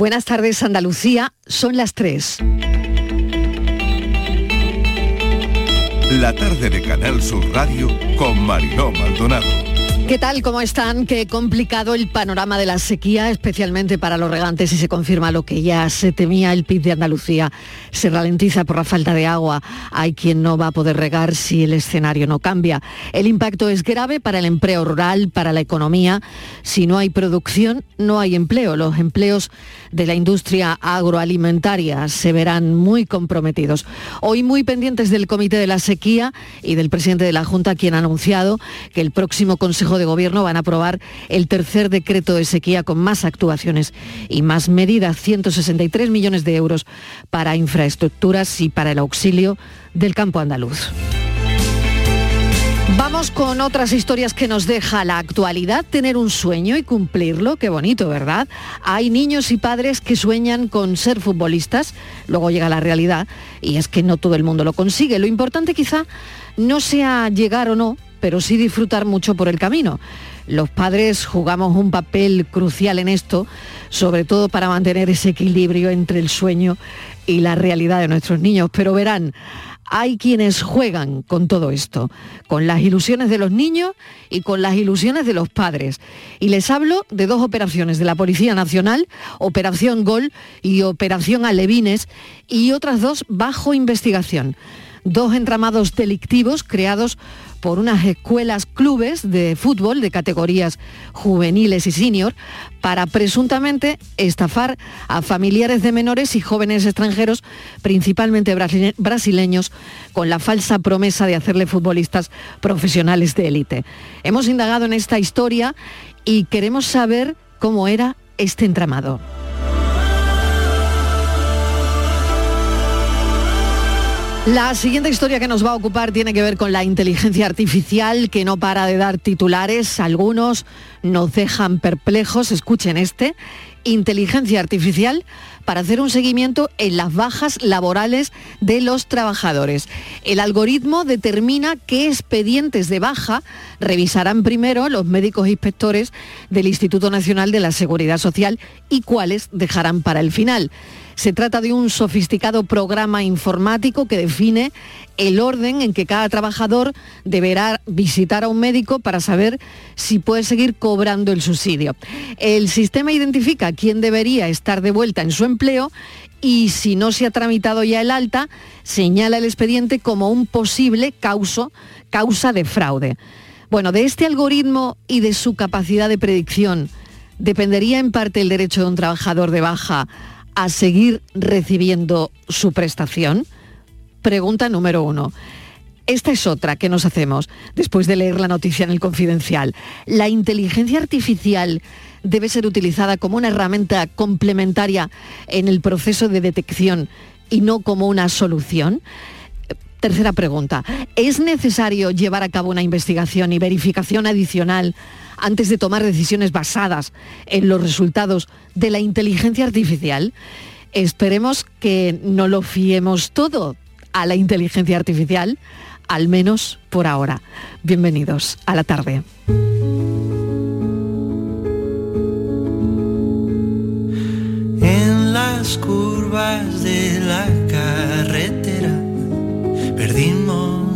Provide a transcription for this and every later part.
Buenas tardes, Andalucía. Son las 3. La tarde de Canal Sur Radio con Mariló Maldonado. ¿Qué tal? ¿Cómo están? Qué complicado el panorama de la sequía, especialmente para los regantes, y se confirma lo que ya se temía. El PIB de Andalucía se ralentiza por la falta de agua. Hay quien no va a poder regar si el escenario no cambia. El impacto es grave para el empleo rural, para la economía. Si no hay producción, no hay empleo. Los empleos de la industria agroalimentaria se verán muy comprometidos. Hoy muy pendientes del Comité de la Sequía y del presidente de la Junta, quien ha anunciado que el próximo Consejo de Gobierno van a aprobar el tercer decreto de sequía con más actuaciones y más medidas, 163 millones de euros para infraestructuras y para el auxilio del campo andaluz. Con otras historias que nos deja la actualidad, tener un sueño y cumplirlo, qué bonito, ¿verdad? Hay niños y padres que sueñan con ser futbolistas, luego llega la realidad y es que no todo el mundo lo consigue. Lo importante quizá no sea llegar o no, pero sí disfrutar mucho por el camino. Los padres jugamos un papel crucial en esto, sobre todo para mantener ese equilibrio entre el sueño y la realidad de nuestros niños. Pero verán, hay quienes juegan con todo esto, con las ilusiones de los niños y con las ilusiones de los padres. Y les hablo de dos operaciones de la Policía Nacional, Operación Gol y Operación Alevines, y otras dos bajo investigación. Dos entramados delictivos creados por unas escuelas clubes de fútbol de categorías juveniles y senior para presuntamente estafar a familiares de menores y jóvenes extranjeros, principalmente brasileños, con la falsa promesa de hacerle futbolistas profesionales de élite. Hemos indagado en esta historia y queremos saber cómo era este entramado. La siguiente historia que nos va a ocupar tiene que ver con la inteligencia artificial que no para de dar titulares. Algunos nos dejan perplejos. Escuchen este. Inteligencia artificial para hacer un seguimiento en las bajas laborales de los trabajadores. El algoritmo determina qué expedientes de baja revisarán primero los médicos inspectores del Instituto Nacional de la Seguridad Social y cuáles dejarán para el final. Se trata de un sofisticado programa informático que define el orden en que cada trabajador deberá visitar a un médico para saber si puede seguir cobrando el subsidio. El sistema identifica quién debería estar de vuelta en su empleo y si no se ha tramitado ya el alta, señala el expediente como un posible causo, causa de fraude. Bueno, de este algoritmo y de su capacidad de predicción, ¿dependería en parte el derecho de un trabajador de baja a seguir recibiendo su prestación? Pregunta número uno. Esta es otra que nos hacemos después de leer la noticia en el confidencial. ¿La inteligencia artificial debe ser utilizada como una herramienta complementaria en el proceso de detección y no como una solución? Tercera pregunta. ¿Es necesario llevar a cabo una investigación y verificación adicional antes de tomar decisiones basadas en los resultados de la inteligencia artificial? Esperemos que no lo fiemos todo a la inteligencia artificial, al menos por ahora. Bienvenidos a la tarde.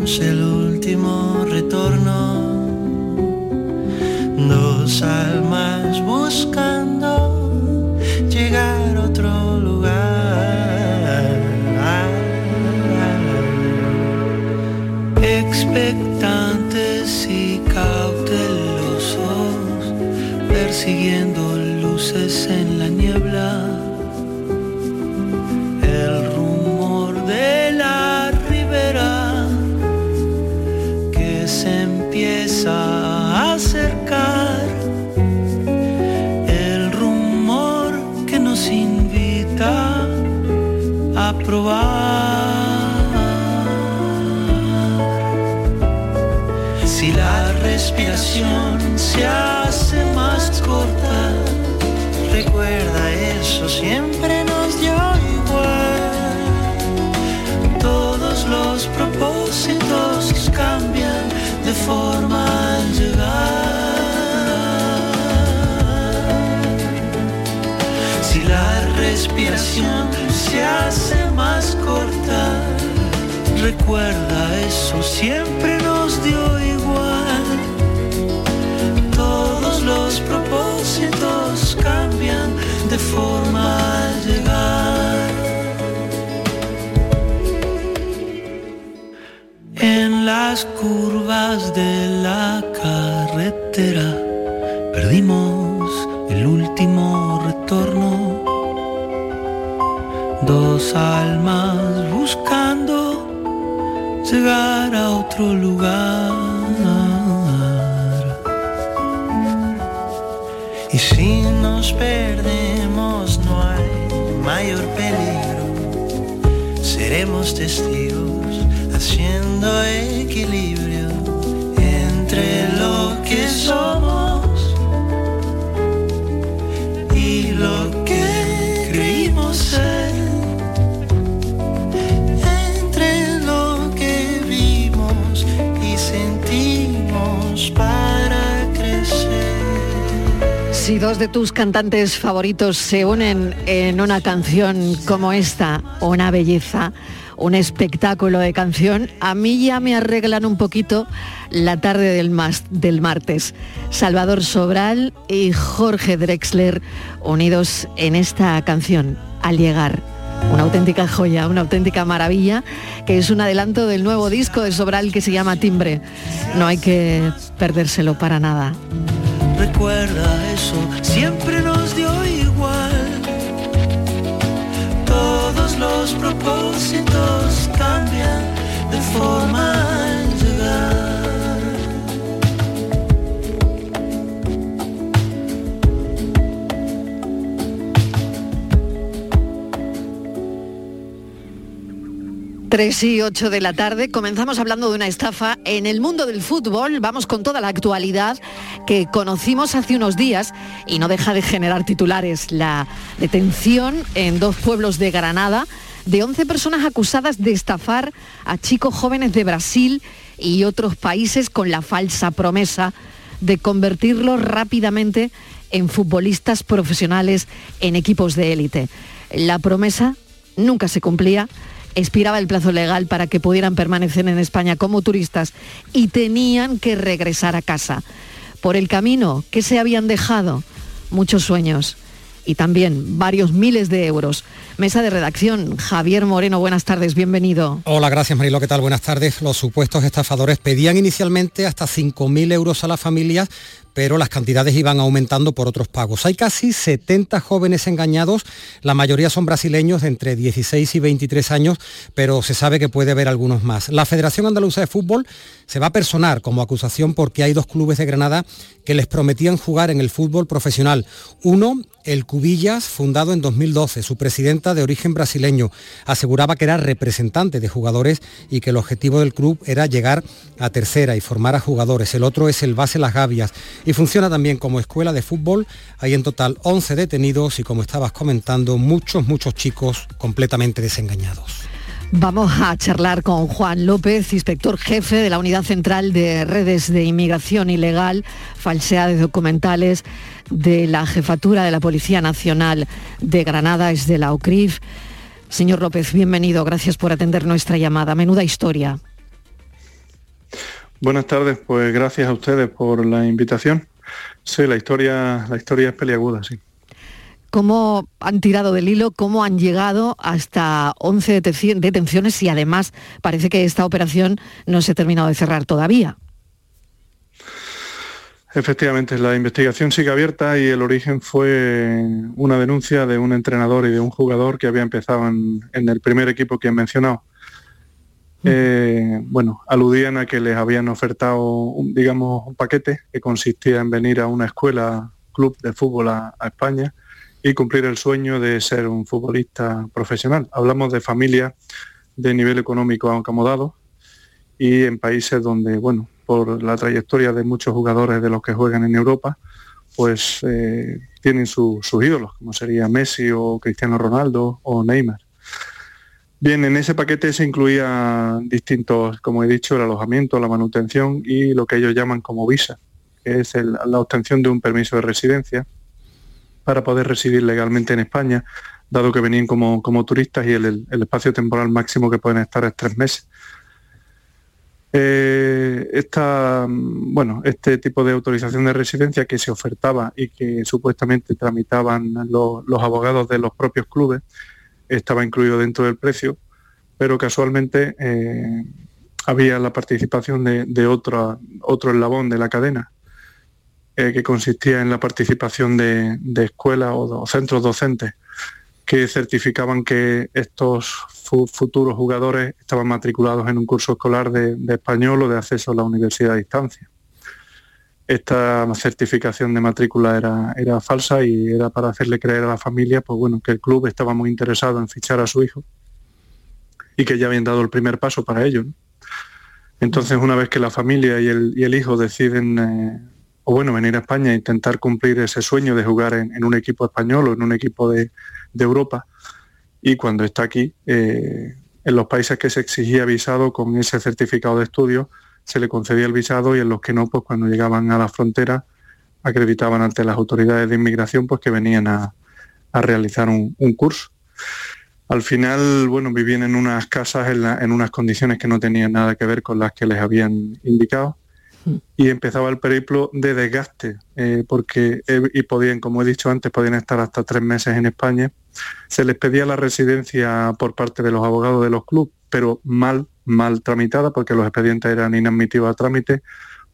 שלו. Se hace más corta, recuerda eso siempre nos dio igual. Todos los propósitos cambian de forma al llegar. Si la respiración se hace más corta. Recuerda eso, siempre último retorno. Dos almas buscando llegar a otro lugar. Y si nos perdemos no hay mayor peligro. Seremos testigos haciendo equilibrio entre lo que somos dos de tus cantantes favoritos se unen en una canción como esta, una belleza, un espectáculo de canción, a mí ya me arreglan un poquito la tarde del, del martes. Salvador Sobral y Jorge Drexler unidos en esta canción, al llegar. Una auténtica joya, una auténtica maravilla, que es un adelanto del nuevo disco de Sobral que se llama Timbre. No hay que perdérselo para nada. Recuerda eso, siempre nos dio igual. Todos los propósitos cambian de forma 3 y 8 de la tarde comenzamos hablando de una estafa en el mundo del fútbol. Vamos con toda la actualidad que conocimos hace unos días y no deja de generar titulares. La detención en dos pueblos de Granada de 11 personas acusadas de estafar a chicos jóvenes de Brasil y otros países con la falsa promesa de convertirlos rápidamente en futbolistas profesionales en equipos de élite. La promesa nunca se cumplía expiraba el plazo legal para que pudieran permanecer en España como turistas y tenían que regresar a casa. Por el camino que se habían dejado muchos sueños y también varios miles de euros. Mesa de redacción, Javier Moreno, buenas tardes, bienvenido. Hola, gracias Marilo, ¿qué tal? Buenas tardes. Los supuestos estafadores pedían inicialmente hasta 5.000 euros a las familias, pero las cantidades iban aumentando por otros pagos. Hay casi 70 jóvenes engañados, la mayoría son brasileños de entre 16 y 23 años, pero se sabe que puede haber algunos más. La Federación Andaluza de Fútbol se va a personar como acusación porque hay dos clubes de Granada que les prometían jugar en el fútbol profesional. Uno, el Cubillas, fundado en 2012. Su presidenta de origen brasileño aseguraba que era representante de jugadores y que el objetivo del club era llegar a tercera y formar a jugadores. El otro es el Base Las Gavias y funciona también como escuela de fútbol. Hay en total 11 detenidos y como estabas comentando, muchos, muchos chicos completamente desengañados. Vamos a charlar con Juan López, inspector jefe de la Unidad Central de Redes de Inmigración Ilegal, falsedades documentales de la Jefatura de la Policía Nacional de Granada, es de la OCRIF. Señor López, bienvenido, gracias por atender nuestra llamada. Menuda historia. Buenas tardes, pues gracias a ustedes por la invitación. Sí, la historia, la historia es peliaguda, sí. ¿Cómo han tirado del hilo? ¿Cómo han llegado hasta 11 detenci- detenciones y además parece que esta operación no se ha terminado de cerrar todavía? Efectivamente, la investigación sigue abierta y el origen fue una denuncia de un entrenador y de un jugador que había empezado en, en el primer equipo que he mencionado. Eh, bueno, aludían a que les habían ofertado, un- digamos, un paquete que consistía en venir a una escuela, club de fútbol a, España y cumplir el sueño de ser un futbolista profesional. Hablamos de familias de nivel económico acomodado y en países donde, bueno, por la trayectoria de muchos jugadores de los que juegan en Europa, pues eh, tienen su- sus ídolos, como sería Messi o Cristiano Ronaldo o Neymar. Bien, en ese paquete se incluía distintos, como he dicho, el alojamiento, la manutención y lo que ellos llaman como visa, que es la obtención de un permiso de residencia para poder residir legalmente en España dado que venían como, como turistas y el, espacio temporal máximo que pueden estar es tres meses. Eh, esta, bueno, este tipo de autorización de residencia que se ofertaba y que supuestamente tramitaban los, abogados de los propios clubes estaba incluido dentro del precio, pero casualmente eh, había la participación de, otro, otro eslabón de la cadena, eh, que consistía en la participación de, escuelas o, centros docentes que certificaban que estos futuros jugadores estaban matriculados en un curso escolar de, español o de acceso a la universidad a distancia. Esta certificación de matrícula era, era falsa y era para hacerle creer a la familia pues bueno, que el club estaba muy interesado en fichar a su hijo y que ya habían dado el primer paso para ello. Entonces, una vez que la familia y el, hijo deciden, eh, o bueno, venir a España e intentar cumplir ese sueño de jugar en, un equipo español o en un equipo de, Europa, y cuando está aquí, eh, en los países que se exigía visado con ese certificado de estudio, se le concedía el visado y en los que no, pues cuando llegaban a la frontera, acreditaban ante las autoridades de inmigración pues que venían a, realizar un curso. Al final, bueno, vivían en unas casas en, unas condiciones que no tenían nada que ver con las que les habían indicado hmm. y empezaba el periplo de desgaste, eh, porque eh, y podían, como he dicho antes, podían estar hasta tres meses en España. Se les pedía la residencia por parte de los abogados de los clubes, pero mal, mal tramitada, porque los expedientes eran inadmitidos a trámite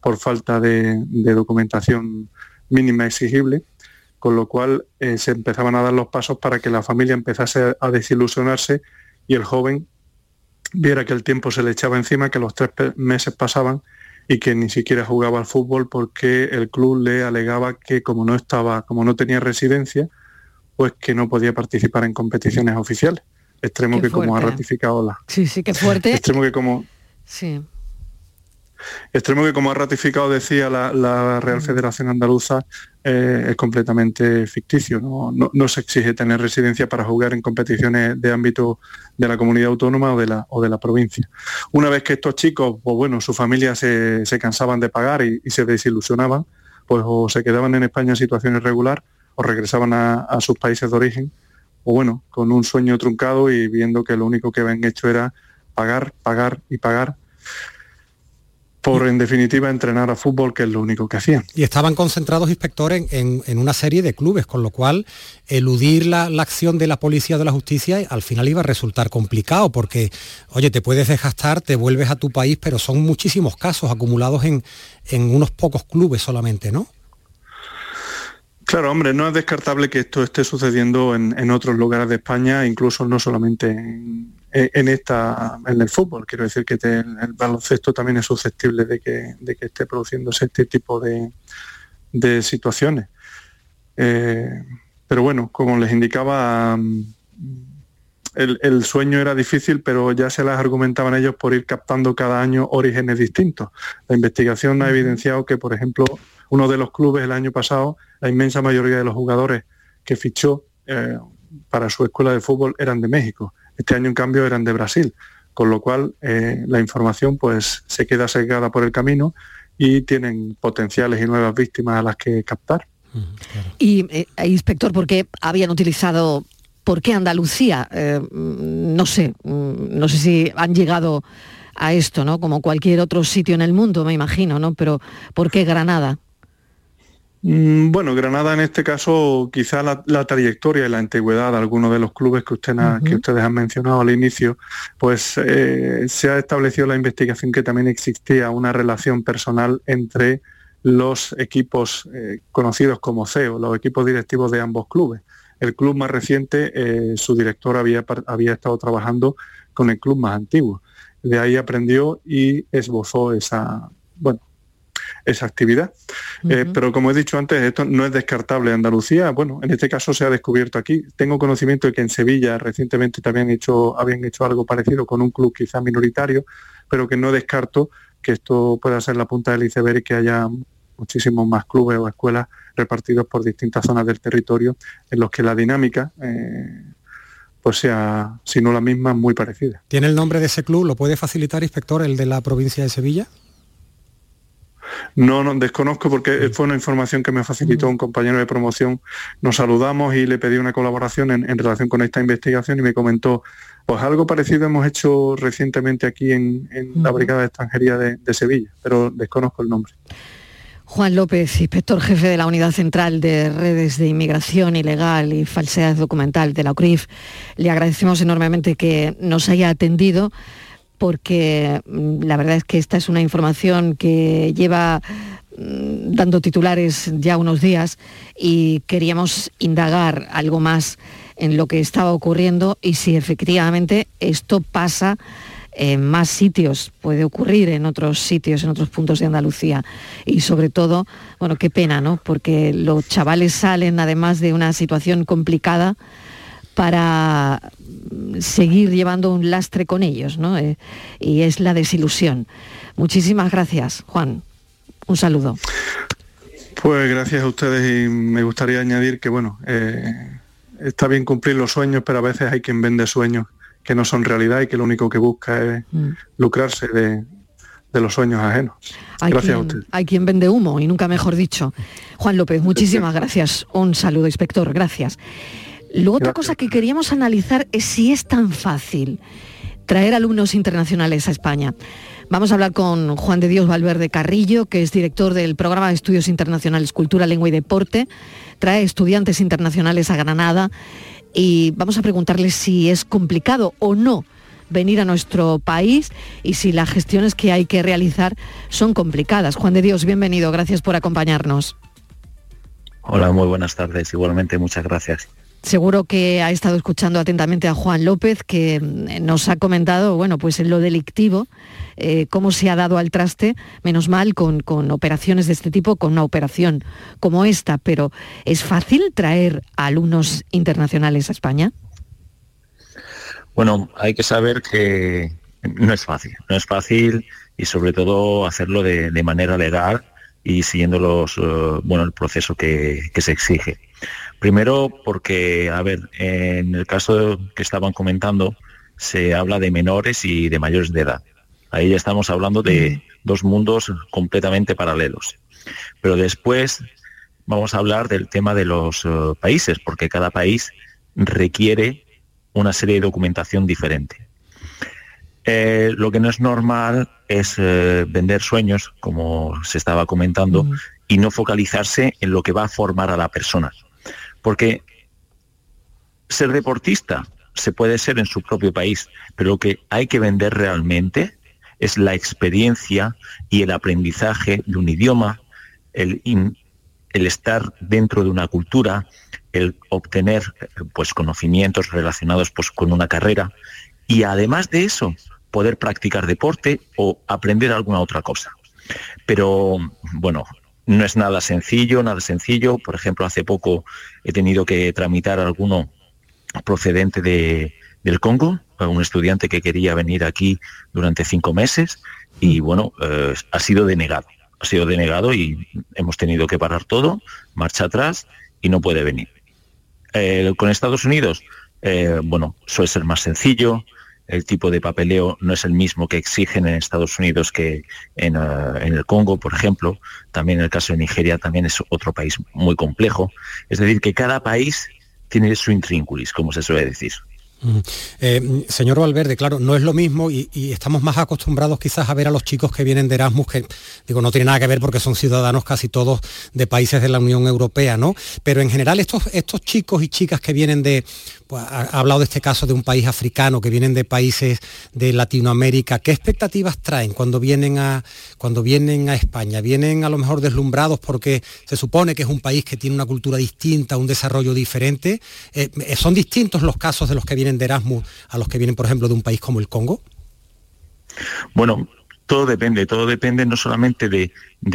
por falta de documentación mínima exigible con lo cual eh, se empezaban a dar los pasos para que la familia empezase a desilusionarse y el joven viera que el tiempo se le echaba encima, que los tres meses pasaban y que ni siquiera jugaba al fútbol porque el club le alegaba que como no estaba, como no tenía residencia, pues que no podía participar en competiciones oficiales. Extremo que como ha ratificado la. Sí, sí, qué fuerte. Extremo que como. Sí. Extremo que como ha ratificado, decía la, Real mm. Federación Andaluza, eh, es completamente ficticio. ¿no? se exige tener residencia para jugar en competiciones de ámbito de la comunidad autónoma o de la, o de la provincia. Una vez que estos chicos, pues bueno, su familia se, cansaban de pagar y, se desilusionaban, pues o se quedaban en España en situación irregular o regresaban a, a sus países de origen, o bueno, con un sueño truncado y viendo que lo único que habían hecho era pagar, pagar y pagar por en definitiva entrenar a fútbol, que es lo único que hacían. Y estaban concentrados inspectores en, una serie de clubes, con lo cual eludir la, acción de la policía o de la justicia al final iba a resultar complicado, porque, oye, te puedes desgastar, te vuelves a tu país, pero son muchísimos casos acumulados en, en unos pocos clubes solamente, ¿no? Claro, hombre, no es descartable que esto esté sucediendo en, otros lugares de España, incluso no solamente en, esta, en el fútbol. Quiero decir que el, baloncesto también es susceptible de que, esté produciéndose este tipo de, situaciones. Eh, pero bueno, como les indicaba, mm, el, sueño era difícil, pero ya se las argumentaban ellos por ir captando cada año orígenes distintos. La investigación ha evidenciado que, por ejemplo, uno de los clubes el año pasado, la inmensa mayoría de los jugadores que fichó eh, para su escuela de fútbol eran de México. Este año, en cambio, eran de Brasil, con lo cual eh, la información pues, se queda segada por el camino y tienen potenciales y nuevas víctimas a las que captar. Y, eh, inspector, ¿por qué habían utilizado, por qué Andalucía? no sé, mm, no sé si han llegado a esto, ¿no? Como cualquier otro sitio en el mundo, me imagino, ¿no? Pero ¿por qué Granada? Mm, bueno, Granada en este caso quizá la, trayectoria y la antigüedad de algunos de los clubes que, usted que ustedes han mencionado al inicio, pues eh, se ha establecido la investigación que también existía una relación personal entre los equipos eh, conocidos como CEO, los equipos directivos de ambos clubes. El club más reciente, eh, su director había, había estado trabajando con el club más antiguo. De ahí aprendió y esbozó esa, bueno, esa actividad. Eh, pero como he dicho antes, esto no es descartable. Andalucía, bueno, en este caso se ha descubierto aquí. Tengo conocimiento de que en Sevilla recientemente también hecho, habían hecho algo parecido con un club quizá minoritario, pero que no descarto que esto pueda ser la punta del iceberg y que haya muchísimos más clubes o escuelas repartidos por distintas zonas del territorio en los que la dinámica eh, pues sea, si no la misma, muy parecida. ¿Tiene el nombre de ese club? ¿Lo puede facilitar, inspector, el de la provincia de Sevilla? No, no, desconozco porque fue una información que me facilitó un compañero de promoción. Nos saludamos y le pedí una colaboración en, relación con esta investigación y me comentó, pues algo parecido hemos hecho recientemente aquí en, la Brigada de Extranjería de, Sevilla, pero desconozco el nombre. Juan López, inspector jefe de la Unidad Central de Redes de Inmigración Ilegal y Falsedad Documental de la UCRIF, le agradecemos enormemente que nos haya atendido porque mm, la verdad es que esta es una información que lleva mm, dando titulares ya unos días y queríamos indagar algo más en lo que estaba ocurriendo y si efectivamente esto pasa en más sitios, puede ocurrir en otros sitios, en otros puntos de Andalucía. Y sobre todo, bueno, qué pena, ¿no? Porque los chavales salen además de una situación complicada para seguir llevando un lastre con ellos, ¿no? Eh, y es la desilusión. Muchísimas gracias, Juan. Un saludo. Pues gracias a ustedes y me gustaría añadir que, bueno, eh, está bien cumplir los sueños, pero a veces hay quien vende sueños que no son realidad y que lo único que busca es mm. lucrarse de, los sueños ajenos. gracias a ustedes. Hay quien vende humo y nunca mejor dicho. Juan López, muchísimas gracias. Un saludo, inspector. Gracias. Lo otra cosa que queríamos analizar es si es tan fácil traer alumnos internacionales a España. Vamos a hablar con Juan de Dios Valverde Carrillo, que es director del programa de estudios internacionales Cultura, Lengua y Deporte. Trae estudiantes internacionales a Granada y vamos a preguntarle si es complicado o no venir a nuestro país y si las gestiones que hay que realizar son complicadas. Juan de Dios, bienvenido, gracias por acompañarnos. Hola, muy buenas tardes. Igualmente, muchas gracias. Seguro que ha estado escuchando atentamente a Juan López, que mm, nos ha comentado, bueno, pues en lo delictivo, eh, cómo se ha dado al traste, menos mal, con, operaciones de este tipo, con una operación como esta, pero ¿es fácil traer alumnos internacionales a España? Bueno, hay que saber que no es fácil, no es fácil y sobre todo hacerlo de, manera legal y siguiendo los, eh, bueno, el proceso que se exige. Primero porque, a ver, en el caso que estaban comentando, se habla de menores y de mayores de edad. Ahí ya estamos hablando de dos mundos completamente paralelos. Pero después vamos a hablar del tema de los eh, países, porque cada país requiere una serie de documentación diferente. Eh, lo que no es normal es eh, vender sueños, como se estaba comentando, y no focalizarse en lo que va a formar a la persona. Porque ser deportista se puede ser en su propio país, pero lo que hay que vender realmente es la experiencia y el aprendizaje de un idioma, el, estar dentro de una cultura, el obtener pues, conocimientos relacionados pues, con una carrera y además de eso, poder practicar deporte o aprender alguna otra cosa. Pero bueno, no es nada sencillo, nada sencillo. Por ejemplo, hace poco he tenido que tramitar alguno procedente de, del Congo, un estudiante que quería venir aquí durante cinco meses y mm. bueno, eh, ha sido denegado. Ha sido denegado y hemos tenido que parar todo, marcha atrás y no puede venir. Eh, con Estados Unidos, eh, bueno, suele ser más sencillo, el tipo de papeleo no es el mismo que exigen en Estados Unidos que en, eh, el Congo, por ejemplo. También en el caso de Nigeria también es otro país muy complejo. Es decir, que cada país tiene su intrínculis, como se suele decir. Eh, señor Valverde, claro, no es lo mismo y, estamos más acostumbrados quizás a ver a los chicos que vienen de Erasmus, que digo, no tiene nada que ver porque son ciudadanos casi todos de países de la Unión Europea, ¿no? Pero en general estos, chicos y chicas que vienen de, pues, ha, hablado de este caso de un país africano, que vienen de países de Latinoamérica, ¿qué expectativas traen cuando vienen a, cuando vienen a España? ¿Vienen a lo mejor deslumbrados porque se supone que es un país que tiene una cultura distinta, un desarrollo diferente? Eh, ¿Son distintos los casos de los que vienen de Erasmus a los que vienen, por ejemplo, de un país como el Congo? Bueno, todo depende, todo depende no solamente de,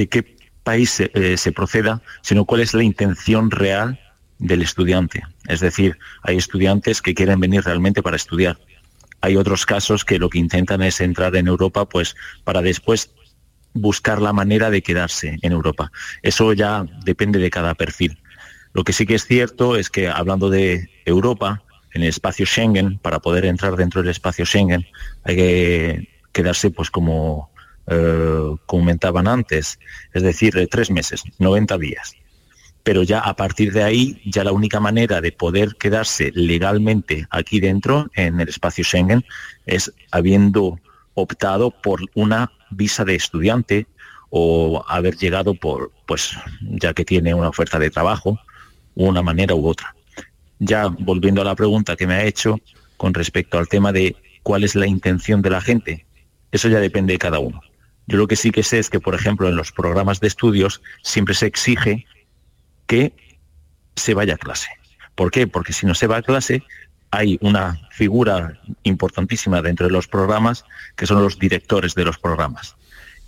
qué país eh, se, proceda, sino cuál es la intención real del estudiante. Es decir, hay estudiantes que quieren venir realmente para estudiar. Hay otros casos que lo que intentan es entrar en Europa pues para después buscar la manera de quedarse en Europa. Eso ya depende de cada perfil. Lo que sí que es cierto es que hablando de Europa, en el espacio Schengen, para poder entrar dentro del espacio Schengen, hay que quedarse pues como comentaban antes, es decir, tres meses, 90 días. Pero ya a partir de ahí, ya la única manera de poder quedarse legalmente aquí dentro, en el espacio Schengen, es habiendo optado por una visa de estudiante o haber llegado por, pues, ya que tiene una oferta de trabajo, una manera u otra. Ya volviendo a la pregunta que me ha hecho con respecto al tema de cuál es la intención de la gente, eso ya depende de cada uno. Yo lo que sí que sé es que, por ejemplo, en los programas de estudios siempre se exige que se vaya a clase. ¿Por qué? Porque si no se va a clase, hay una figura importantísima dentro de los programas que son los directores de los programas.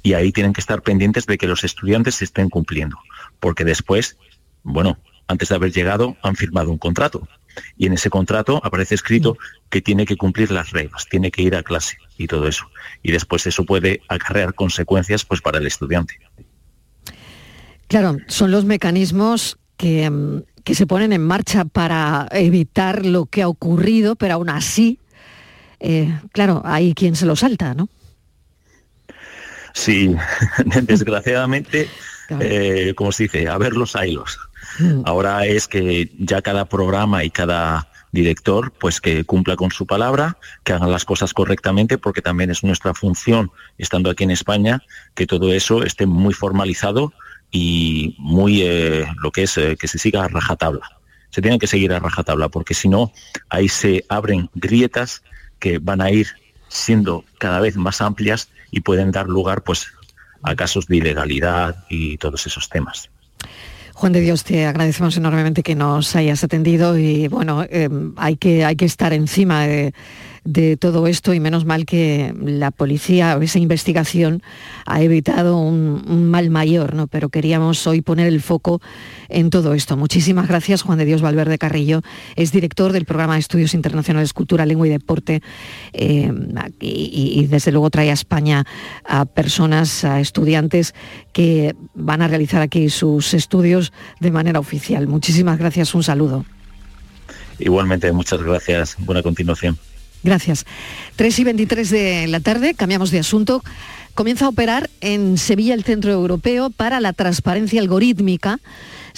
Y ahí tienen que estar pendientes de que los estudiantes se estén cumpliendo, porque después, bueno, antes de haber llegado han firmado un contrato y en ese contrato aparece escrito que tiene que cumplir las reglas, tiene que ir a clase y todo eso. Y después eso puede acarrear consecuencias pues para el estudiante. Claro, son los mecanismos que, mm, que se ponen en marcha para evitar lo que ha ocurrido, pero aún así, eh, claro, hay quien se lo salta, ¿no? Sí, desgraciadamente, eh, como se dice, a ver los hilos. Mm. Ahora es que ya cada programa y cada director, pues que cumpla con su palabra, que hagan las cosas correctamente, porque también es nuestra función, estando aquí en España, que todo eso esté muy formalizado y muy eh, lo que es eh, que se siga a rajatabla. Se tiene que seguir a rajatabla porque si no, ahí se abren grietas que van a ir siendo cada vez más amplias y pueden dar lugar pues a casos de ilegalidad y todos esos temas. Juan de Dios, te agradecemos enormemente que nos hayas atendido y bueno, eh, hay, que, hay que estar encima de, de todo esto y menos mal que la policía, esa investigación ha evitado un, mal mayor, ¿no? Pero queríamos hoy poner el foco en todo esto. Muchísimas gracias, Juan de Dios Valverde Carrillo, es director del programa de Estudios Internacionales Cultura, Lengua y Deporte eh, y, desde luego trae a España a personas, a estudiantes que van a realizar aquí sus estudios de manera oficial. Muchísimas gracias, un saludo. Igualmente, muchas gracias. Buena continuación. Gracias. 3 y 23 de la tarde, cambiamos de asunto. Comienza a operar en Sevilla el Centro Europeo para la Transparencia Algorítmica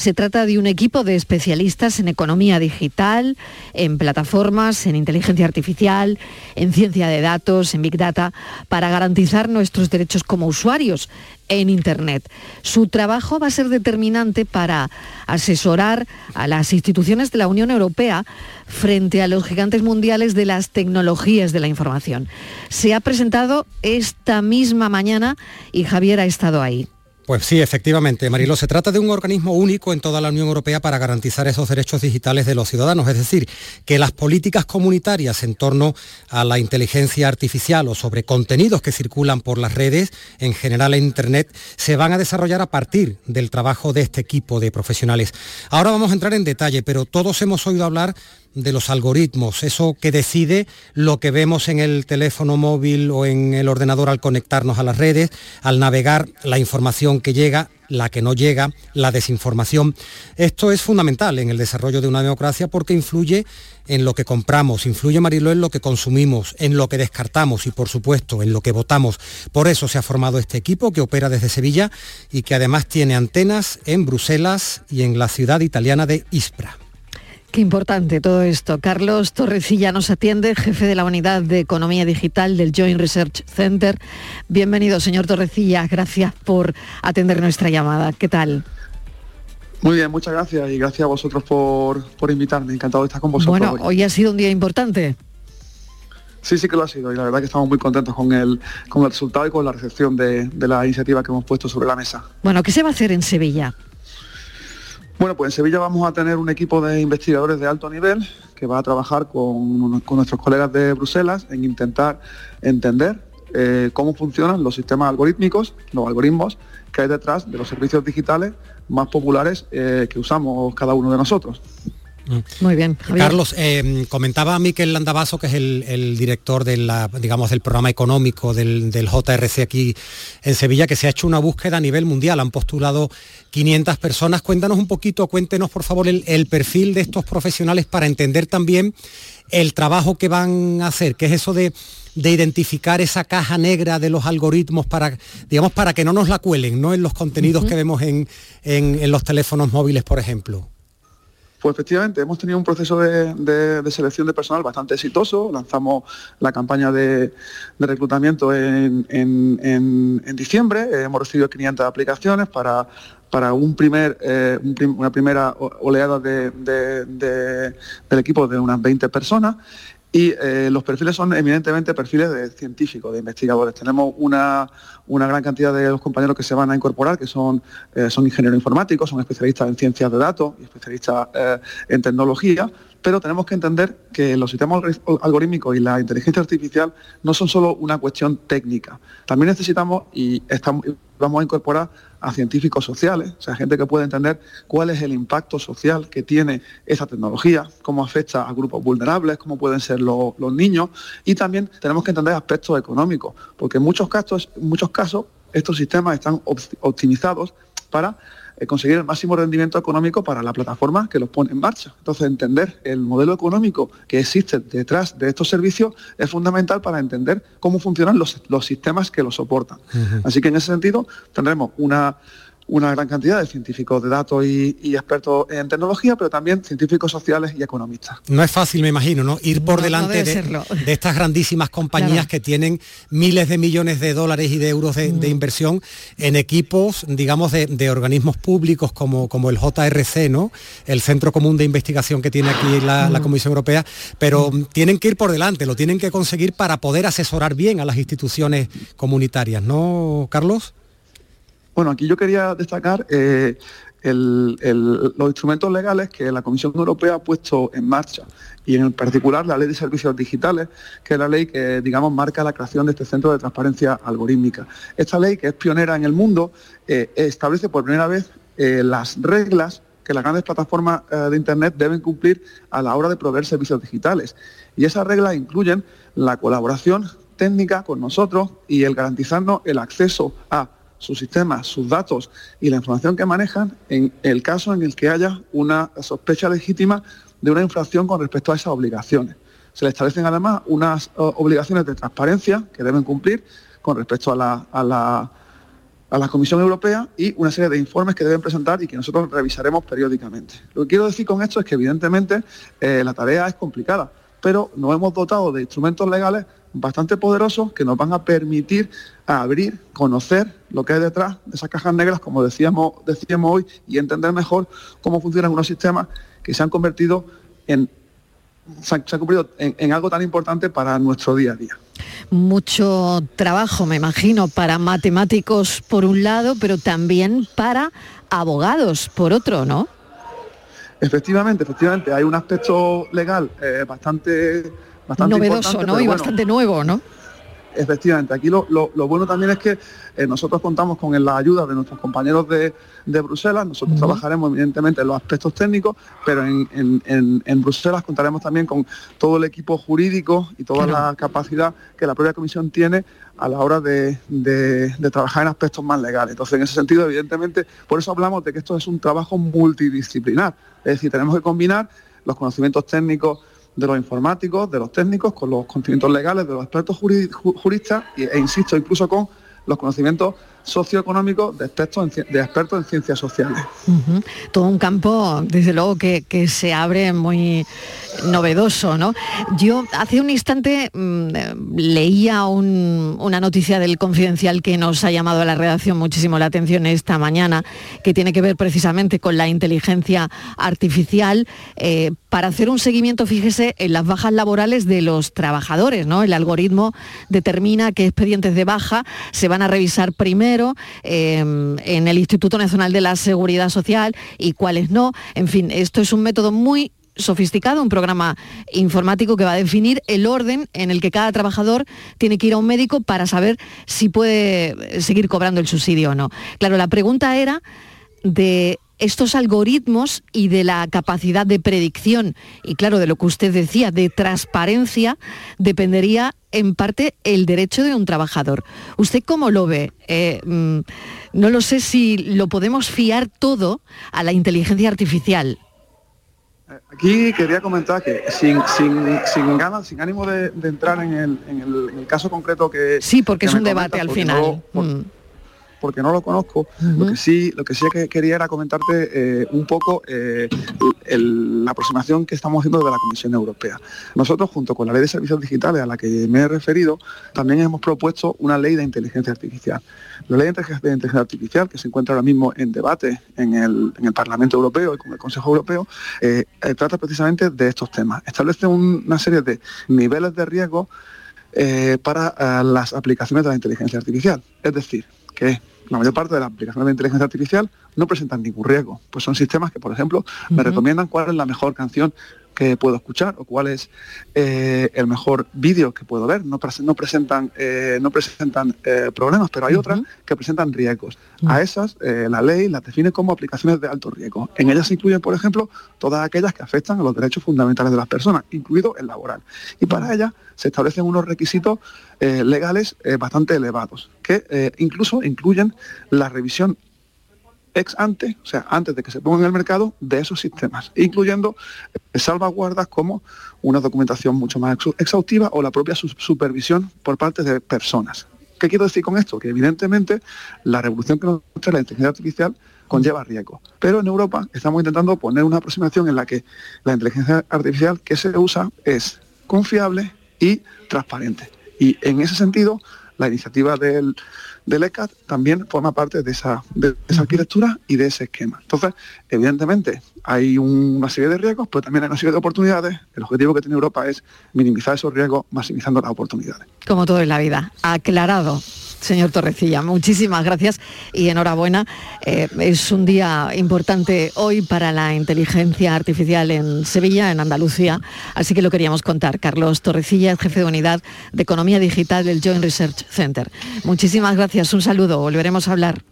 se trata de un equipo de especialistas en economía digital, en plataformas, en inteligencia artificial, en ciencia de datos, en Big Data, para garantizar nuestros derechos como usuarios en Internet. Su trabajo va a ser determinante para asesorar a las instituciones de la Unión Europea frente a los gigantes mundiales de las tecnologías de la información. Se ha presentado esta misma mañana y Javier ha estado ahí. Pues sí, efectivamente, Marilo, se trata de un organismo único en toda la Unión Europea para garantizar esos derechos digitales de los ciudadanos, es decir, que las políticas comunitarias en torno a la inteligencia artificial o sobre contenidos que circulan por las redes, en general en Internet, se van a desarrollar a partir del trabajo de este equipo de profesionales. Ahora vamos a entrar en detalle, pero todos hemos oído hablar de los algoritmos, eso que decide lo que vemos en el teléfono móvil o en el ordenador al conectarnos a las redes, al navegar la información que llega, la que no llega, la desinformación. Esto es fundamental en el desarrollo de una democracia porque influye en lo que compramos, influye Marilo en lo que consumimos, en lo que descartamos y por supuesto en lo que votamos. Por eso se ha formado este equipo que opera desde Sevilla y que además tiene antenas en Bruselas y en la ciudad italiana de Ispra. Qué importante todo esto. Carlos Torrecilla nos atiende, jefe de la unidad de Economía Digital del Joint Research Center. Bienvenido, señor Torrecilla. Gracias por atender nuestra llamada. ¿Qué tal? Muy bien, muchas gracias y gracias a vosotros por, invitarme. Encantado de estar con vosotros. Bueno, hoy. ha sido un día importante. Sí, sí que lo ha sido y la verdad que estamos muy contentos con el, con el resultado y con la recepción de, de la iniciativa que hemos puesto sobre la mesa. Bueno, ¿qué se va a hacer en Sevilla? Bueno, pues en Sevilla vamos a tener un equipo de investigadores de alto nivel que va a trabajar con, nuestros colegas de Bruselas en intentar entender eh, cómo funcionan los sistemas algorítmicos, los algoritmos que hay detrás de los servicios digitales más populares eh, que usamos cada uno de nosotros. Muy bien. Carlos, eh, comentaba a Miquel Landavaso, que es el, director de la, digamos, del programa económico del, JRC aquí en Sevilla, que se ha hecho una búsqueda a nivel mundial. Han postulado 500 personas. Cuéntanos un poquito, cuéntenos por favor el, perfil de estos profesionales para entender también el trabajo que van a hacer, que es eso de, identificar esa caja negra de los algoritmos para, digamos, para que no nos la cuelen, ¿no? En los contenidos que vemos en, en los teléfonos móviles, por ejemplo. Pues efectivamente, hemos tenido un proceso de, selección de personal bastante exitoso. Lanzamos la campaña de, reclutamiento en, diciembre. hemos recibido 500 aplicaciones para, para un primer, eh, una primera oleada del equipo de unas 20 personas y eh, los perfiles son eminentemente perfiles de científicos, de investigadores. Tenemos una, gran cantidad de los compañeros que se van a incorporar, que son, eh, son ingenieros informáticos, son especialistas en ciencias de datos y especialistas eh, en tecnología, pero tenemos que entender que los sistemas algorítmicos y la inteligencia artificial no son solo una cuestión técnica. También necesitamos y estamos, vamos a incorporar a científicos sociales, o sea, gente que pueda entender cuál es el impacto social que tiene esa tecnología, cómo afecta a grupos vulnerables, cómo pueden ser los, niños, y también tenemos que entender aspectos económicos, porque en muchos casos, en muchos casos estos sistemas están optimizados para conseguir el máximo rendimiento económico para la plataforma que los pone en marcha. Entonces, entender el modelo económico que existe detrás de estos servicios es fundamental para entender cómo funcionan los, sistemas que los soportan. Así que en ese sentido tendremos una una gran cantidad de científicos de datos y, expertos en tecnología, pero también científicos sociales y economistas. No es fácil, me imagino, ¿no? Ir por delante de, estas grandísimas compañías que tienen miles de millones de dólares y de euros de, mm. inversión en equipos, digamos, de, organismos públicos como, como el JRC, ¿no? El Centro Común de Investigación que tiene aquí la, mm. Comisión Europea, pero mm. tienen que ir por delante, lo tienen que conseguir para poder asesorar bien a las instituciones comunitarias, ¿no, Carlos? Bueno, aquí yo quería destacar eh, los instrumentos legales que la Comisión Europea ha puesto en marcha y en particular la Ley de Servicios Digitales, que es la ley que, digamos, marca la creación de este centro de transparencia algorítmica. Esta ley, que es pionera en el mundo, eh, establece por primera vez eh, las reglas que las grandes plataformas de Internet deben cumplir a la hora de proveer servicios digitales. Y esas reglas incluyen la colaboración técnica con nosotros y el garantizarnos el acceso a sus sistemas, sus datos y la información que manejan en el caso en el que haya una sospecha legítima de una infracción con respecto a esas obligaciones. Se le establecen además unas obligaciones de transparencia que deben cumplir con respecto a la, a la, Comisión Europea y una serie de informes que deben presentar y que nosotros revisaremos periódicamente. Lo que quiero decir con esto es que evidentemente eh, la tarea es complicada, pero nos hemos dotado de instrumentos legales bastante poderosos que nos van a permitir abrir, conocer lo que hay detrás de esas cajas negras, como decíamos, decíamos hoy, y entender mejor cómo funcionan unos sistemas que se han convertido en, se han, en, en algo tan importante para nuestro día a día. Mucho trabajo, me imagino, para matemáticos por un lado, pero también para abogados por otro, ¿no? Efectivamente, efectivamente, hay un aspecto legal eh, bastante, bastante novedoso, ¿no? Y bastante nuevo, ¿no? Efectivamente, aquí lo, bueno también es que eh, nosotros contamos con la ayuda de nuestros compañeros de, Bruselas, nosotros trabajaremos evidentemente en los aspectos técnicos, pero en, Bruselas contaremos también con todo el equipo jurídico y toda la capacidad que la propia Comisión tiene a la hora de, trabajar en aspectos más legales. Entonces, en ese sentido, evidentemente, por eso hablamos de que esto es un trabajo multidisciplinar, es decir, tenemos que combinar los conocimientos técnicos de los informáticos, de los técnicos, con los conocimientos legales de los expertos juristas e, insisto, incluso con los conocimientos socioeconómicos de expertos en, de expertos en ciencias sociales. Todo un campo, desde luego, que, se abre muy novedoso, ¿no? Yo hace un instante mm, leía una noticia del Confidencial que nos ha llamado a la redacción muchísimo la atención esta mañana, que tiene que ver precisamente con la inteligencia artificial eh, para hacer un seguimiento, fíjese, en las bajas laborales de los trabajadores, ¿no? El algoritmo determina qué expedientes de baja se van a revisar primero Em, en el Instituto Nacional de la Seguridad Social y cuáles no. En fin, esto es un método muy sofisticado, un programa informático que va a definir el orden en el que cada trabajador tiene que ir a un médico para saber si puede seguir cobrando el subsidio o no. Claro, la pregunta era de estos algoritmos y de la capacidad de predicción y claro, de lo que usted decía, de transparencia, dependería en parte el derecho de un trabajador. ¿Usted cómo lo ve? Eh, mm, no lo sé si lo podemos fiar todo a la inteligencia artificial. Aquí quería comentar que sin, sin, sin ganas, sin ánimo de, entrar en el, caso concreto que... Sí, porque es un debate al final. Mm porque no lo conozco. Lo que sí, lo que sí que quería era comentarte eh, un poco eh, la aproximación que estamos haciendo de la Comisión Europea. Nosotros, junto con la Ley de Servicios Digitales a la que me he referido, también hemos propuesto una ley de inteligencia artificial. La ley de inteligencia artificial, que se encuentra ahora mismo en debate en el, Parlamento Europeo y con el Consejo Europeo, eh, trata precisamente de estos temas. Establece una serie de niveles de riesgo para las aplicaciones de la inteligencia artificial. Es decir, que la mayor parte de las aplicaciones de inteligencia artificial no presentan ningún riesgo. Pues son sistemas que, por ejemplo, me recomiendan cuál es la mejor canción que puedo escuchar o cuál es eh, el mejor vídeo que puedo ver. No, presentan, eh, no presentan eh, problemas, pero hay otras que presentan riesgos. A esas la ley las define como aplicaciones de alto riesgo. En ellas se incluyen, por ejemplo, todas aquellas que afectan a los derechos fundamentales de las personas, incluido el laboral. Y para ellas se establecen unos requisitos legales bastante elevados, que incluso incluyen la revisión ex ante, o sea, antes de que se pongan en el mercado, de esos sistemas, incluyendo eh, salvaguardas como una documentación mucho más exhaustiva o la propia supervisión por parte de personas. ¿Qué quiero decir con esto? Que evidentemente la revolución que nos trae la inteligencia artificial conlleva riesgo. Pero en Europa estamos intentando poner una aproximación en la que la inteligencia artificial que se usa es confiable y transparente. Y en ese sentido, la iniciativa del, del ECAT también forma parte de esa, de esa arquitectura y de ese esquema. Entonces, evidentemente, hay una serie de riesgos, pero también hay una serie de oportunidades. El objetivo que tiene Europa es minimizar esos riesgos, maximizando las oportunidades. Como todo en la vida, aclarado. Señor Torrecilla, muchísimas gracias y enhorabuena. Eh, es un día importante hoy para la inteligencia artificial en Sevilla, en Andalucía, así que lo queríamos contar. Carlos Torrecilla, jefe de unidad de Economía Digital del Joint Research Center. Muchísimas gracias, un saludo, volveremos a hablar.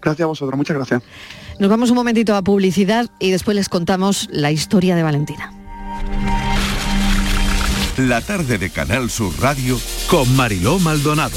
Gracias a vosotros, muchas gracias. Nos vamos un momentito a publicidad y después les contamos la historia de Valentina. La tarde de Canal Sur Radio con Mariló Maldonado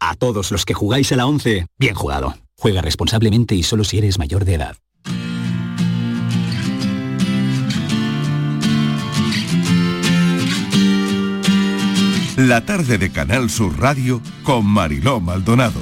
A todos los que jugáis a la 11, bien jugado. Juega responsablemente y solo si eres mayor de edad. La tarde de Canal Sur Radio con Mariló Maldonado.